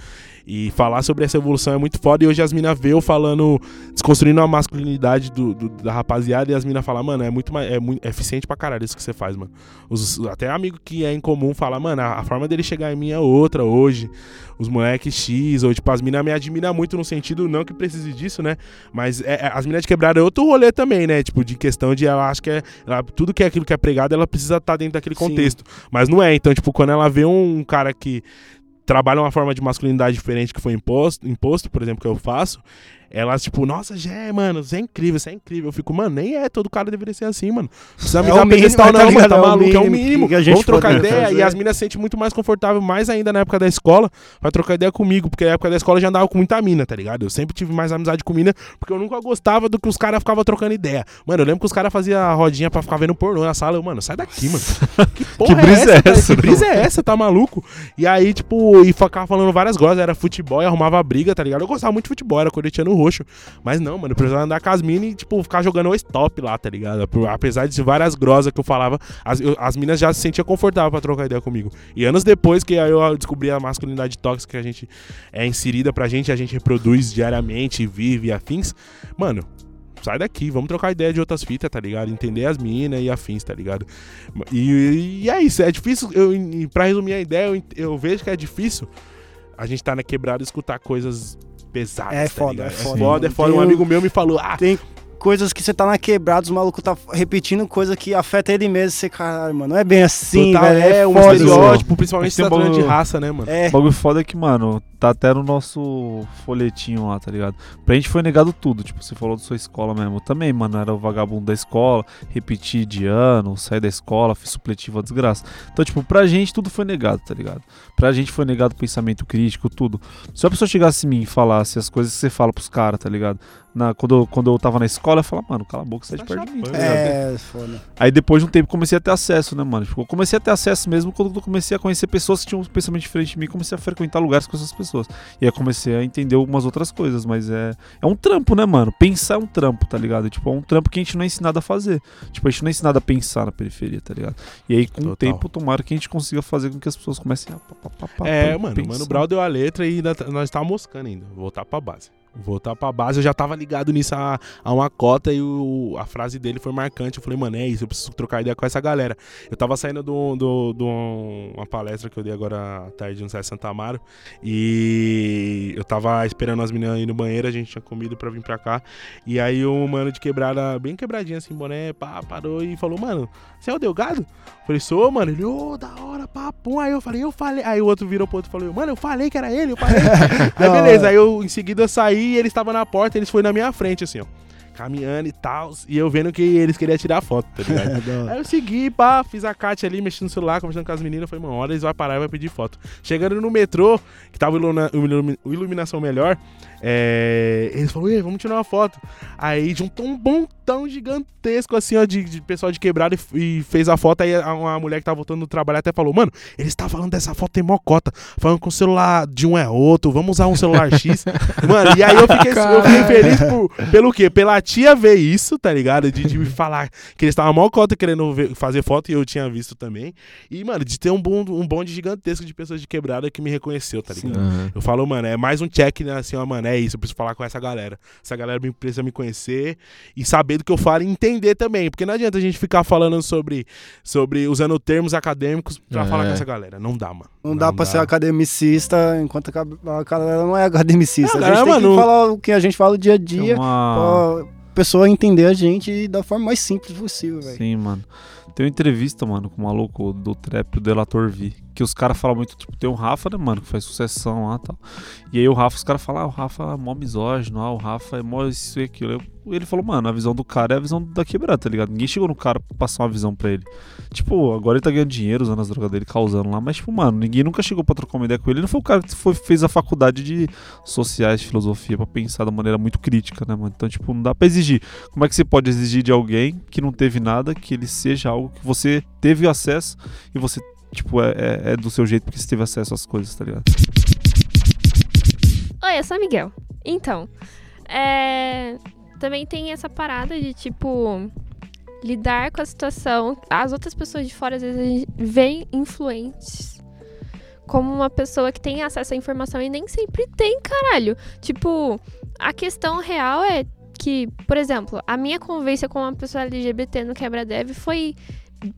E falar sobre essa evolução é muito foda. E hoje as minas vê eu falando, desconstruindo a masculinidade do, do- da rapaziada, e as minas falam, mano, é muito mais, é muito é eficiente pra caralho isso que você faz, mano. Os, até amigo que é em comum fala, mano, a, forma dele chegar em mim é outra hoje. Os moleques X, ou tipo, as minas me admiram muito no sentido, não que precise disso, né? Mas é- é- as minas de quebrada é outro rolê também, né? Tipo, de questão de ela acha que é. ela- tudo que é aquilo que é pregado, ela precisa estar dentro daquele Sim. contexto. Mas não é. Então, tipo, quando ela vê um cara que trabalha uma forma de masculinidade diferente que foi imposto, imposto, por exemplo, que eu faço, elas, tipo, nossa, Jé, mano, você é incrível, você é incrível. Eu fico, mano, nem é, todo cara deveria ser assim, mano. Precisa me É dar pedestal, tá não, mano, tá É maluco, é o mínimo que a gente Vamos trocar ideia. fazer. E as minas se sentem muito mais confortável, mais ainda na época da escola, pra trocar ideia comigo, porque na época da escola eu já andava com muita mina, tá ligado? Eu sempre tive mais amizade com mina, porque eu nunca gostava do que os caras ficavam trocando ideia. Mano, eu lembro que os caras faziam a rodinha pra ficar vendo pornô na sala. Eu, mano, sai daqui, mano. Que porra Que brisa é cara? essa, Que brisa é essa? Tá maluco? E aí, tipo, e ficava falando várias coisas, era futebol e arrumava briga, tá ligado? Eu gostava muito de futebol, era corintiano roxo. Mas não, mano, eu precisava andar com as minas e, tipo, ficar jogando o stop lá, tá ligado? Apesar de várias grosas que eu falava, as, eu- as minas já se sentiam confortáveis pra trocar ideia comigo. E anos depois que eu descobri a masculinidade tóxica que a gente é inserida pra gente, a gente reproduz diariamente, vive afins, mano. Sai daqui, vamos trocar ideia de outras fitas, tá ligado? Entender as minas e afins, tá ligado? E, e é isso, é difícil. Eu, pra resumir a ideia, eu, eu vejo que é difícil a gente tá na quebrada escutar coisas pesadas. É tá foda, é foda. É foda, é foda. Um um- amigo meu me falou: ah, Tem coisas que você tá na quebrada, os malucos tá repetindo coisa que afeta ele mesmo. Você, caralho, mano, não é bem assim, total, velho. é, um foda, estereótipo, principalmente se tratando de bagulho- raça, né, mano? É, O bagulho foda é que, mano, tá até no nosso folhetinho lá, tá ligado? Pra gente foi negado tudo, tipo, você falou da sua escola mesmo. Eu também, mano, era o vagabundo da escola, repeti de ano, saí da escola, fiz supletivo a desgraça. Então, tipo, pra gente tudo foi negado, tá ligado? Pra gente foi negado pensamento crítico, tudo. Se a pessoa chegasse em mim e falasse as coisas que você fala pros caras, tá ligado? Na, quando, eu, quando eu tava na escola, eu falava, mano, cala a boca, você tá de Tá perto de mim, tá ligado? é, foda. Aí depois de um tempo comecei a ter acesso, né, mano? Tipo, eu comecei a ter acesso mesmo quando eu comecei a conhecer pessoas que tinham um pensamento diferente de mim, comecei a frequentar lugares com essas pessoas. E aí comecei a entender algumas outras coisas, mas é é um trampo, né, mano? Pensar é um trampo, tá ligado? Tipo, é um trampo que a gente não é ensinado a fazer. Tipo, a gente não é ensinado a pensar na periferia, tá ligado? E aí com o Total. tempo, tomara que a gente consiga fazer com que as pessoas comecem a pá, pá, pá, pá, É, pá, mano, pensar. o Mano Brown deu a letra e ainda tá- nós tava moscando ainda. Voltar pra base. Voltar pra base, eu já tava ligado nisso a, a uma cota e o- a frase dele foi marcante. Eu falei, mano, é isso, eu preciso trocar ideia com essa galera. Eu tava saindo de do, do, do uma palestra que eu dei agora à tarde no Sai Santa Amaro e eu tava esperando as meninas ir no banheiro, a gente tinha comido pra vir pra cá. E aí o mano de quebrada, bem quebradinho assim, boné, pá, parou e falou, mano, você é o Delgado? Eu falei, sou, mano. Ele, ô, da hora, papo. Aí eu falei, eu falei. Aí o outro virou pro outro e falou, mano, eu falei que era ele, eu falei. aí beleza, aí eu em seguida eu saí e eles estavam na porta, eles foram na minha frente, assim, ó. Caminhando e tal. E eu vendo que eles queriam tirar foto, tá ligado? Aí eu segui, pá, fiz a Kátia ali, mexendo no celular, conversando com as meninas. Falei, mano, hora eles vão parar e vai pedir foto. Chegando no metrô, que tava iluna- ilumi- iluminação melhor, é, eles falaram, "Ei, vamos tirar uma foto. Aí juntou um montão gigantesco, assim, ó, de, de pessoal de quebrado e, e fez a foto. Aí a- uma mulher que tava voltando do trabalho até falou, mano, eles tá falando dessa foto tem mocota. Falando que o celular de um é outro, vamos usar um celular X. mano, e aí eu fiquei, eu fiquei feliz por, pelo quê? Pela tia ver isso, tá ligado? De, de me falar que eles estavam mocota querendo ver- fazer foto e eu tinha visto também. E, mano, de ter um bonde, um bonde gigantesco de pessoas de quebrada que me reconheceu, tá ligado? Aham. Eu falo, mano, é mais um check, né? Assim, ó, mano, é isso, eu preciso falar com essa galera. Essa galera me- precisa me conhecer e saber do que eu falo e entender também. Porque não adianta a gente ficar falando sobre, sobre usando termos acadêmicos pra É. falar com essa galera. Não dá, mano. Não dá pra ser academicista enquanto a galera não é academicista. Não, a gente galera, tem mano, que falar o que a gente fala o dia a dia É uma... pra pessoa entender a gente da forma mais simples possível, velho. Sim, mano. Tem uma entrevista, mano, com o maluco do trap, o Delator V, Que os caras falam muito, tipo, tem o Rafa, né, mano, que faz sucessão lá e tal. E aí o Rafa, os caras falam, ah, o Rafa é mó misógino, ah, o Rafa é mó isso e aquilo. Eu- ele falou, mano, a visão do cara é a visão da quebrada, tá ligado? Ninguém chegou no cara pra passar uma visão pra ele. Tipo, agora ele tá ganhando dinheiro usando as drogas dele, causando lá, mas, tipo, mano, ninguém nunca chegou pra trocar uma ideia com ele. Ele não foi o cara que foi, fez a faculdade de sociais, filosofia, pra pensar da maneira muito crítica, né, mano? Então, tipo, não dá pra exigir. Como é que você pode exigir de alguém que não teve nada, que ele seja algo que você teve acesso e você, tipo, é, é- é do seu jeito porque você teve acesso às coisas, tá ligado? Oi, eu sou a Miguel. Então, é... também tem essa parada de, tipo, lidar com a situação. As outras pessoas de fora, às vezes, veem influentes como uma pessoa que tem acesso à informação e nem sempre tem, caralho. Tipo, a questão real é que, por exemplo, a minha convivência com uma pessoa LGBT no Quebra-Dev foi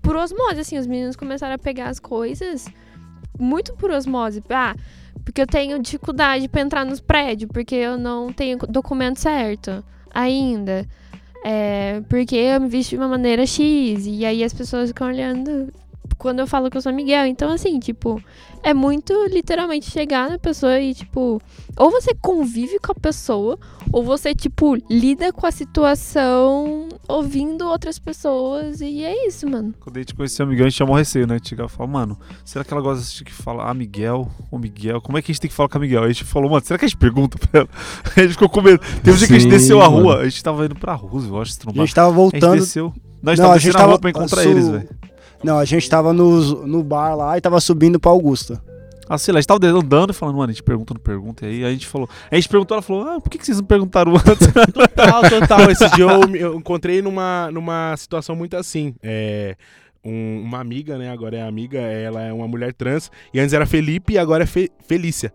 por osmose, assim, os meninos começaram a pegar as coisas muito por osmose. Ah, porque eu tenho dificuldade pra entrar nos prédios, porque eu não tenho documento certo ainda. É, porque eu me visto de uma maneira X. E aí as pessoas ficam olhando quando eu falo que eu sou Miguel. Então, assim, tipo, é muito literalmente chegar na pessoa e, tipo, ou você convive com a pessoa, ou você, tipo, lida com a situação ouvindo outras pessoas. E é isso, mano. Quando a gente conheceu o Miguel, a gente chamou receio, né? A gente chegava e falava, mano, será que ela gosta de que fala, ah, Miguel, ou Miguel? Como é que a gente tem que falar com a Miguel? Aí a gente falou, mano, será que a gente pergunta pra ela? Aí a gente ficou com medo. Teve um dia que a gente desceu a mano. rua, a gente tava indo pra Roosevelt, eu acho, se A gente tava A gente voltando. desceu. Não, a gente Não, tava a descendo a rua tava- pra encontrar su- eles, velho. Não, a gente tava no, no bar lá e tava subindo pra Augusta. Ah, sei lá, a gente tava andando e falando, mano, a gente pergunta, não pergunta. E aí a gente falou. A gente perguntou, ela falou, ah, por que, que vocês não perguntaram antes? Total, total. Esse dia eu, eu encontrei numa, numa situação muito assim. É, um- uma amiga, né? Agora é amiga, ela é uma mulher trans. E antes era Felipe e agora é Fe- Felícia.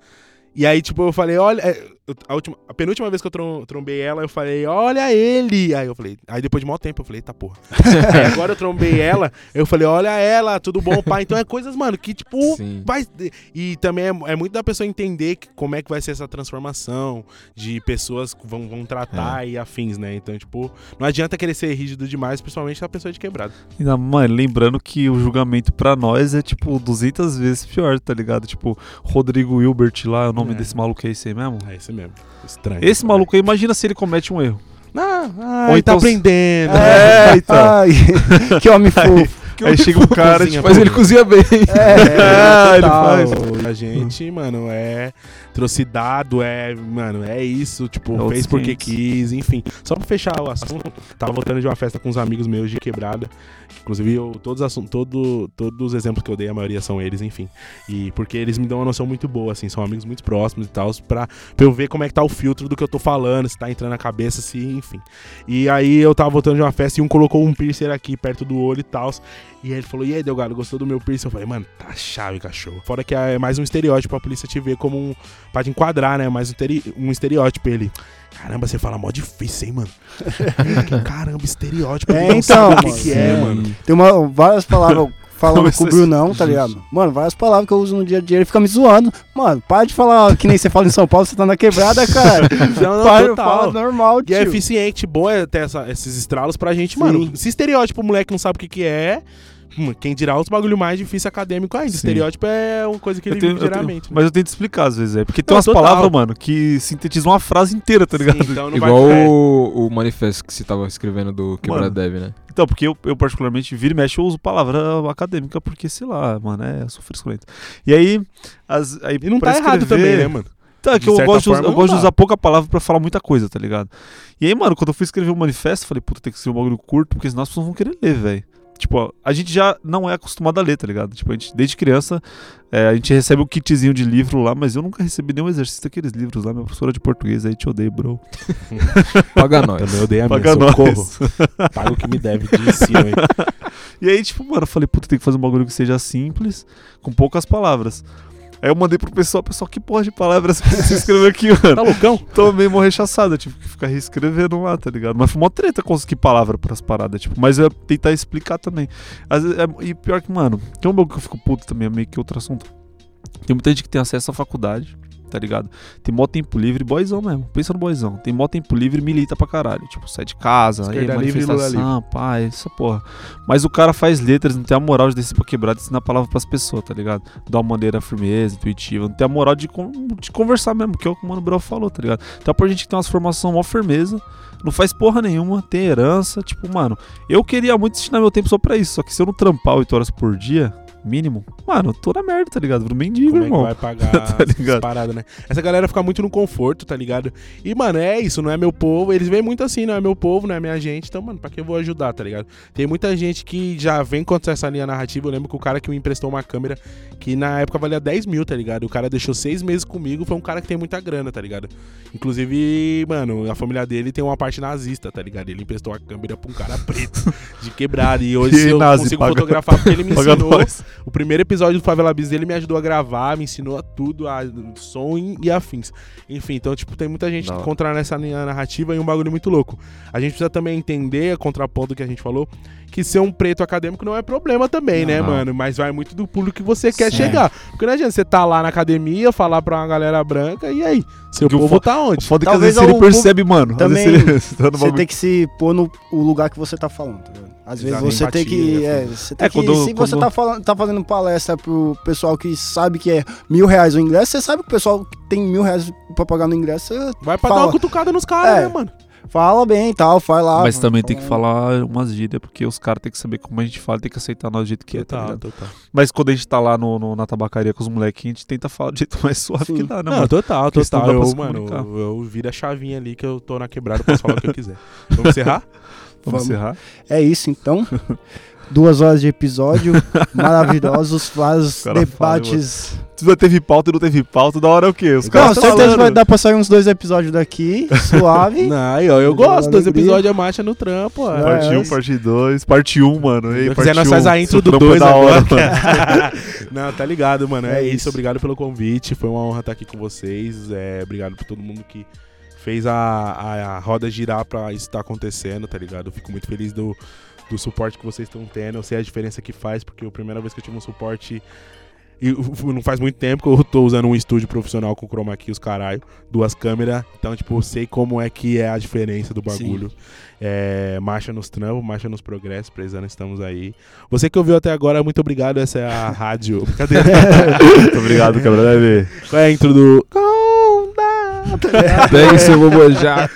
E aí, tipo, eu falei, olha. É, A, última, a penúltima vez que eu trom- trombei ela, eu falei, olha ele. Aí eu falei, aí depois de mau tempo, eu falei, tá porra. aí agora eu trombei ela, eu falei, olha ela, tudo bom, pai? Então é coisas, mano, que tipo, Sim. vai. E também é, é muito da pessoa entender que- como é que vai ser essa transformação de pessoas que vão, vão tratar e afins, né? Então, tipo, não adianta querer ser rígido demais, principalmente a pessoa de quebrado. Ainda, mano, lembrando que o julgamento pra nós é, tipo, 200 vezes pior, tá ligado? Tipo, Rodrigo Wilbert lá, o nome É. desse maluco é esse aí mesmo? É esse mesmo. Estranho. Esse maluco aí, imagina se ele comete um erro. Ah, ah, Ou ele tá então- aprendendo. É, então. Ai, que homem fofo. Aí chega um cara, cozinha, tipo, Mas ele cozinha bem. É, ele total. faz. A gente, mano, é atrocidado, é, mano, é isso, tipo, É outros fez porque 500. quis, enfim. Só pra fechar o assunto, tava voltando de uma festa com uns amigos meus de quebrada. Inclusive, eu, todos, os todo, todos os exemplos que eu dei, a maioria são eles, enfim. E porque eles me dão uma noção muito boa, assim, são amigos muito próximos e tal, pra, pra eu ver como é que tá o filtro do que eu tô falando, se tá entrando na cabeça, se, enfim. E aí eu tava voltando de uma festa e um colocou um piercing aqui perto do olho e tal. E ele falou, e aí, Delgado, gostou do meu piercing? Eu falei, mano, tá chave, cachorro. Fora que é mais um estereótipo, a polícia te vê como um. pra te enquadrar, né? Mais um, um estereótipo. Ele, caramba, você fala mó difícil, hein, mano? caramba, estereótipo. É, não então, o que, que é, é. mano. Tem uma, várias palavras falando com o Brunão, tá ligado? Mano, várias palavras que eu uso no dia a dia. Ele fica me zoando. Mano, para de falar que nem você fala em São Paulo, você tá na quebrada, cara. Não, não, para, total. fala normal, E tio. é eficiente, bom é ter essa- esses estralos pra gente, Sim. mano. Se estereótipo o moleque não sabe o que, que é, hum, quem dirá os bagulho mais difícil acadêmico ainda. Sim. Estereótipo é uma coisa que Eu ele tenho- vive eu tenho- geralmente. né? mas eu tenho que explicar às vezes, é. Porque tem Não, umas total. palavras, mano, que sintetizam uma frase inteira, tá ligado? Sim, então não Igual vai... é. o, o manifesto que você tava escrevendo do Quebra. Dev, né? Então, porque eu, eu particularmente, vira e mexe, eu uso palavra acadêmica, porque, sei lá, mano, é, eu sou frescurento. E aí, as, aí E não tá errado escrever- também, né, mano? Tá, De que eu gosto, de, usar- forma, eu não gosto de usar pouca palavra pra falar muita coisa, tá ligado? E aí, mano, quando eu fui escrever o manifesto, eu falei, puta, tem que ser um bagulho curto, porque senão as pessoas vão querer ler, velho. Tipo, ó, a gente já não é acostumado a ler, tá ligado? Tipo, a gente, desde criança, é, a gente recebe um kitzinho de livro lá, mas eu nunca recebi nenhum exercício daqueles livros lá. Minha professora de português aí te odeio, bro. Paga nós. Também odeio a minha, Paga socorro. nós. Paga o que me deve de ensino, hein? E aí, tipo, mano, eu falei, puta, tem que fazer um bagulho que seja simples, com poucas palavras. Aí eu mandei pro pessoal, pessoal, que porra de palavras que você escreveu aqui, mano? Tá loucão? Mó rechaçado, eu tive que ficar reescrevendo lá, tá ligado? Mas foi uma treta conseguir palavra pras paradas, tipo, mas eu ia tentar explicar também. Às vezes, é- e pior que, mano, tem um bagulho que eu fico puto também, é meio que outro assunto. Tem muita gente que tem acesso à faculdade, tá ligado? Tem mó tempo livre, boyzão mesmo. Pensa no boyzão. Tem mó tempo livre e milita pra caralho. Tipo, sai de casa, aí manifestação, pá, essa porra. Mas o cara faz letras, não tem a moral de descer pra quebrada e ensinar a palavra pras pessoas, tá ligado? De uma maneira firmeza, intuitiva. Não tem a moral de, con- de conversar mesmo, que é o que o Mano Brown falou, tá ligado? Então pra gente que tem umas formação mó firmeza, não faz porra nenhuma, tem herança. Tipo, mano, eu queria muito destinar meu tempo só pra isso. Só que se eu não trampar 8 horas por dia, mínimo, mano, na merda, tá ligado? Viro mendigo, Como é que irmão. vai pagar Tá ligado? paradas, né? Essa galera fica muito no conforto, tá ligado? E, mano, é isso, não é meu povo. Eles veem muito assim, não é meu povo, não é minha gente. Então, mano, pra que eu vou ajudar, tá ligado? Tem muita gente que já vem contra essa linha narrativa. Eu lembro que o cara que me emprestou uma câmera que na época valia 10 mil, tá ligado? O cara deixou seis meses comigo, foi um cara que tem muita grana, tá ligado? Inclusive, mano, a família dele tem uma parte nazista, tá ligado? Ele emprestou a câmera pra um cara preto, de quebrada. E hoje Que eu nazi, consigo paga- fotografar porque ele me ensinou. nós. O primeiro episódio do Favela Bis ele me ajudou a gravar, me ensinou a tudo, a som e, afins. Enfim, então, tipo, tem muita gente hora. contra nessa linha narrativa e um bagulho muito louco. A gente precisa também entender, contraponto do que a gente falou, que ser um preto acadêmico não é problema também, né, Não. mano? Mas vai muito do público que você quer Sim. chegar. Porque não adianta você tá lá na academia, falar pra uma galera branca, e aí? Seu Que o povo tá O onde? foda é que às Talvez vezes ele o percebe, mano. Às também vezes ele- você tá Você tem que se pôr no o lugar que você tá falando, tá ligado? Às vezes Exato, você tem empatia, que. né, É, filho? você tem É, que quando- se você quando- tá, falando, tá fazendo palestra pro pessoal que sabe que é mil reais o ingresso, você sabe que o pessoal que tem mil reais pra pagar no ingresso, você Vai pra dar fala. uma cutucada nos caras, É. né, mano? fala bem e tal, faz lá. Mas também tem que fala- falar umas gírias, porque os caras têm que saber como a gente fala, tem que aceitar nós do jeito que é, tá Total, ligado? total. Mas quando a gente tá lá no, no- na tabacaria com os molequinhos, a gente tenta falar do jeito mais suave Sim. que dá, né, Não, mano? total, Porque total. Eu, mano, eu, eu viro a chavinha ali que eu tô na quebrada, posso falar o que eu quiser. Vamos encerrar? Vamos Vamos. encerrar? É isso então. Duas horas de episódio, maravilhosos, vários fala, debates. Se não teve pauta e não teve pauta, da hora é o quê? Os Não, caras tão certeza falando. vai dar pra sair uns dois episódios daqui, suave. Não, ó, eu gosto dos Alegria. episódios é marcha no trampo. É, Parte 1, é. parte 2, parte 1, mano. Ei, parte nós faz um, a intro do trampo é 2 da hora, agora. Não, tá ligado, mano. É, É isso. isso. Obrigado pelo convite. Foi uma honra estar aqui com vocês. É, obrigado por todo mundo que fez a, a, a roda girar pra isso estar acontecendo, tá ligado? Eu fico muito feliz do, do suporte que vocês estão tendo. Eu sei a diferença que faz, porque a primeira vez que eu tive um suporte. E não faz muito tempo que eu tô usando um estúdio profissional com chroma key, os caralho, duas câmeras. Então, tipo, eu sei como é que é a diferença do bagulho. É, marcha nos trampos, marcha nos progressos, precisando, estamos aí. Você que ouviu até agora, muito obrigado. Essa é a rádio. Brincadeira. Muito obrigado, quebra leve. Qual é a intro do. Pega seu bobojaco.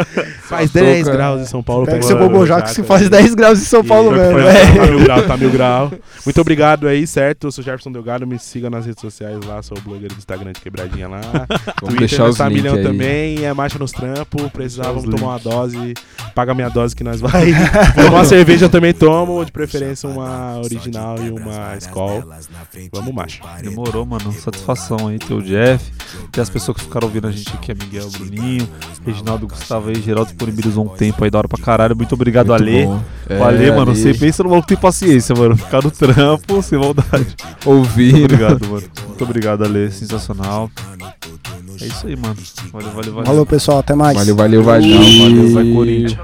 Faz Só 10 toca- graus em São Paulo. Pega pega seu bobojaco se faz 10 graus em São Paulo E- mesmo. Tá é. mil grau, tá mil grau. Muito obrigado aí, certo? Eu sou Jefferson Delgado, me siga nas redes sociais lá, sou o blogueiro do Instagram de Quebradinha lá. Vamos deixar os tá links milhão aí. também, é marcha nos trampos, precisar, Deixar os vamos tomar uma dose, paga minha dose que nós vai. Tomar uma cerveja eu também tomo, de preferência uma original e uma Skol. Vamos macho. Demorou, mano. Satisfação aí ter o Jeff, ter as pessoas que ficaram ouvindo a gente aqui, é Miguel, Bruninho, Reginaldo, Gustavo aí, geral disponibilizou um tempo aí da hora pra caralho. Muito obrigado, Muito Ale. bom. É, Valeu, mano. Ale. Você pensa no maluco que tem paciência, mano. Ficar no trampo, sem maldade. Muito Ouvindo. obrigado, mano. Muito obrigado, Ale. Sensacional. É isso aí, mano. Valeu, valeu, valeu. Falou, pessoal. Até mais. Valeu, valeu, valeu. Tchau, valeu, vai, Corinthians.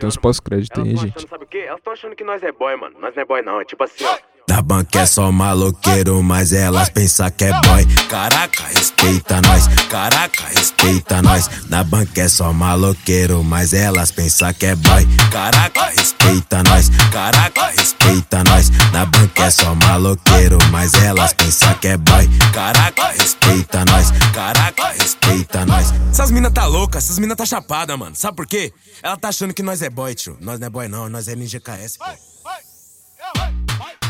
Tem uns pós-créditos aí, gente. Sabe o quê? Elas estão achando que nós é boy, mano. Nós não é boy, não. É tipo assim, ó. Da banca é só maloqueiro, mas elas pensam que é boy. Caraca, respeita nós. Caraca, respeita nós. Na banca é só maloqueiro, mas elas pensam que é boy. Caraca, respeita nós. Caraca, respeita nós. Na banca é só maloqueiro, mas elas pensam que é boy. Caraca, respeita nós. Caraca, respeita nós. Essas mina tá louca, essas mina tá chapada, mano. Sabe por quê? Ela tá achando que nós é boy, tio. Nós não é boy, não. Nós é NGKS, pô. De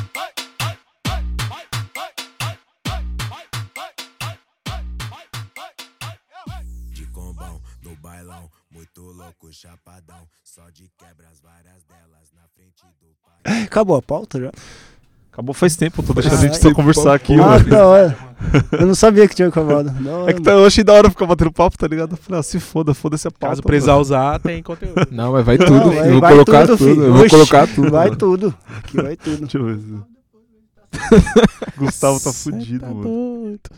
louco, chapadão. Só de quebras, várias delas na frente do pai. Acabou a pauta já? Acabou faz tempo, tô deixando a Ah, gente só e- conversar aqui, Ah, mano. da hora. Eu não sabia que tinha acabado. Hora, É que tá, eu achei da hora ficar batendo papo, tá ligado? Eu falei, ah, se foda, foda-se a pauta. Caso precisar usar, tem conteúdo. Não, mas vai tudo. Não, vai- eu vou vai colocar tudo, tudo. Eu vou colocar tudo. Vai mano. tudo. Aqui vai tudo. Deixa eu ver. Gustavo tá fudido, mano. doido.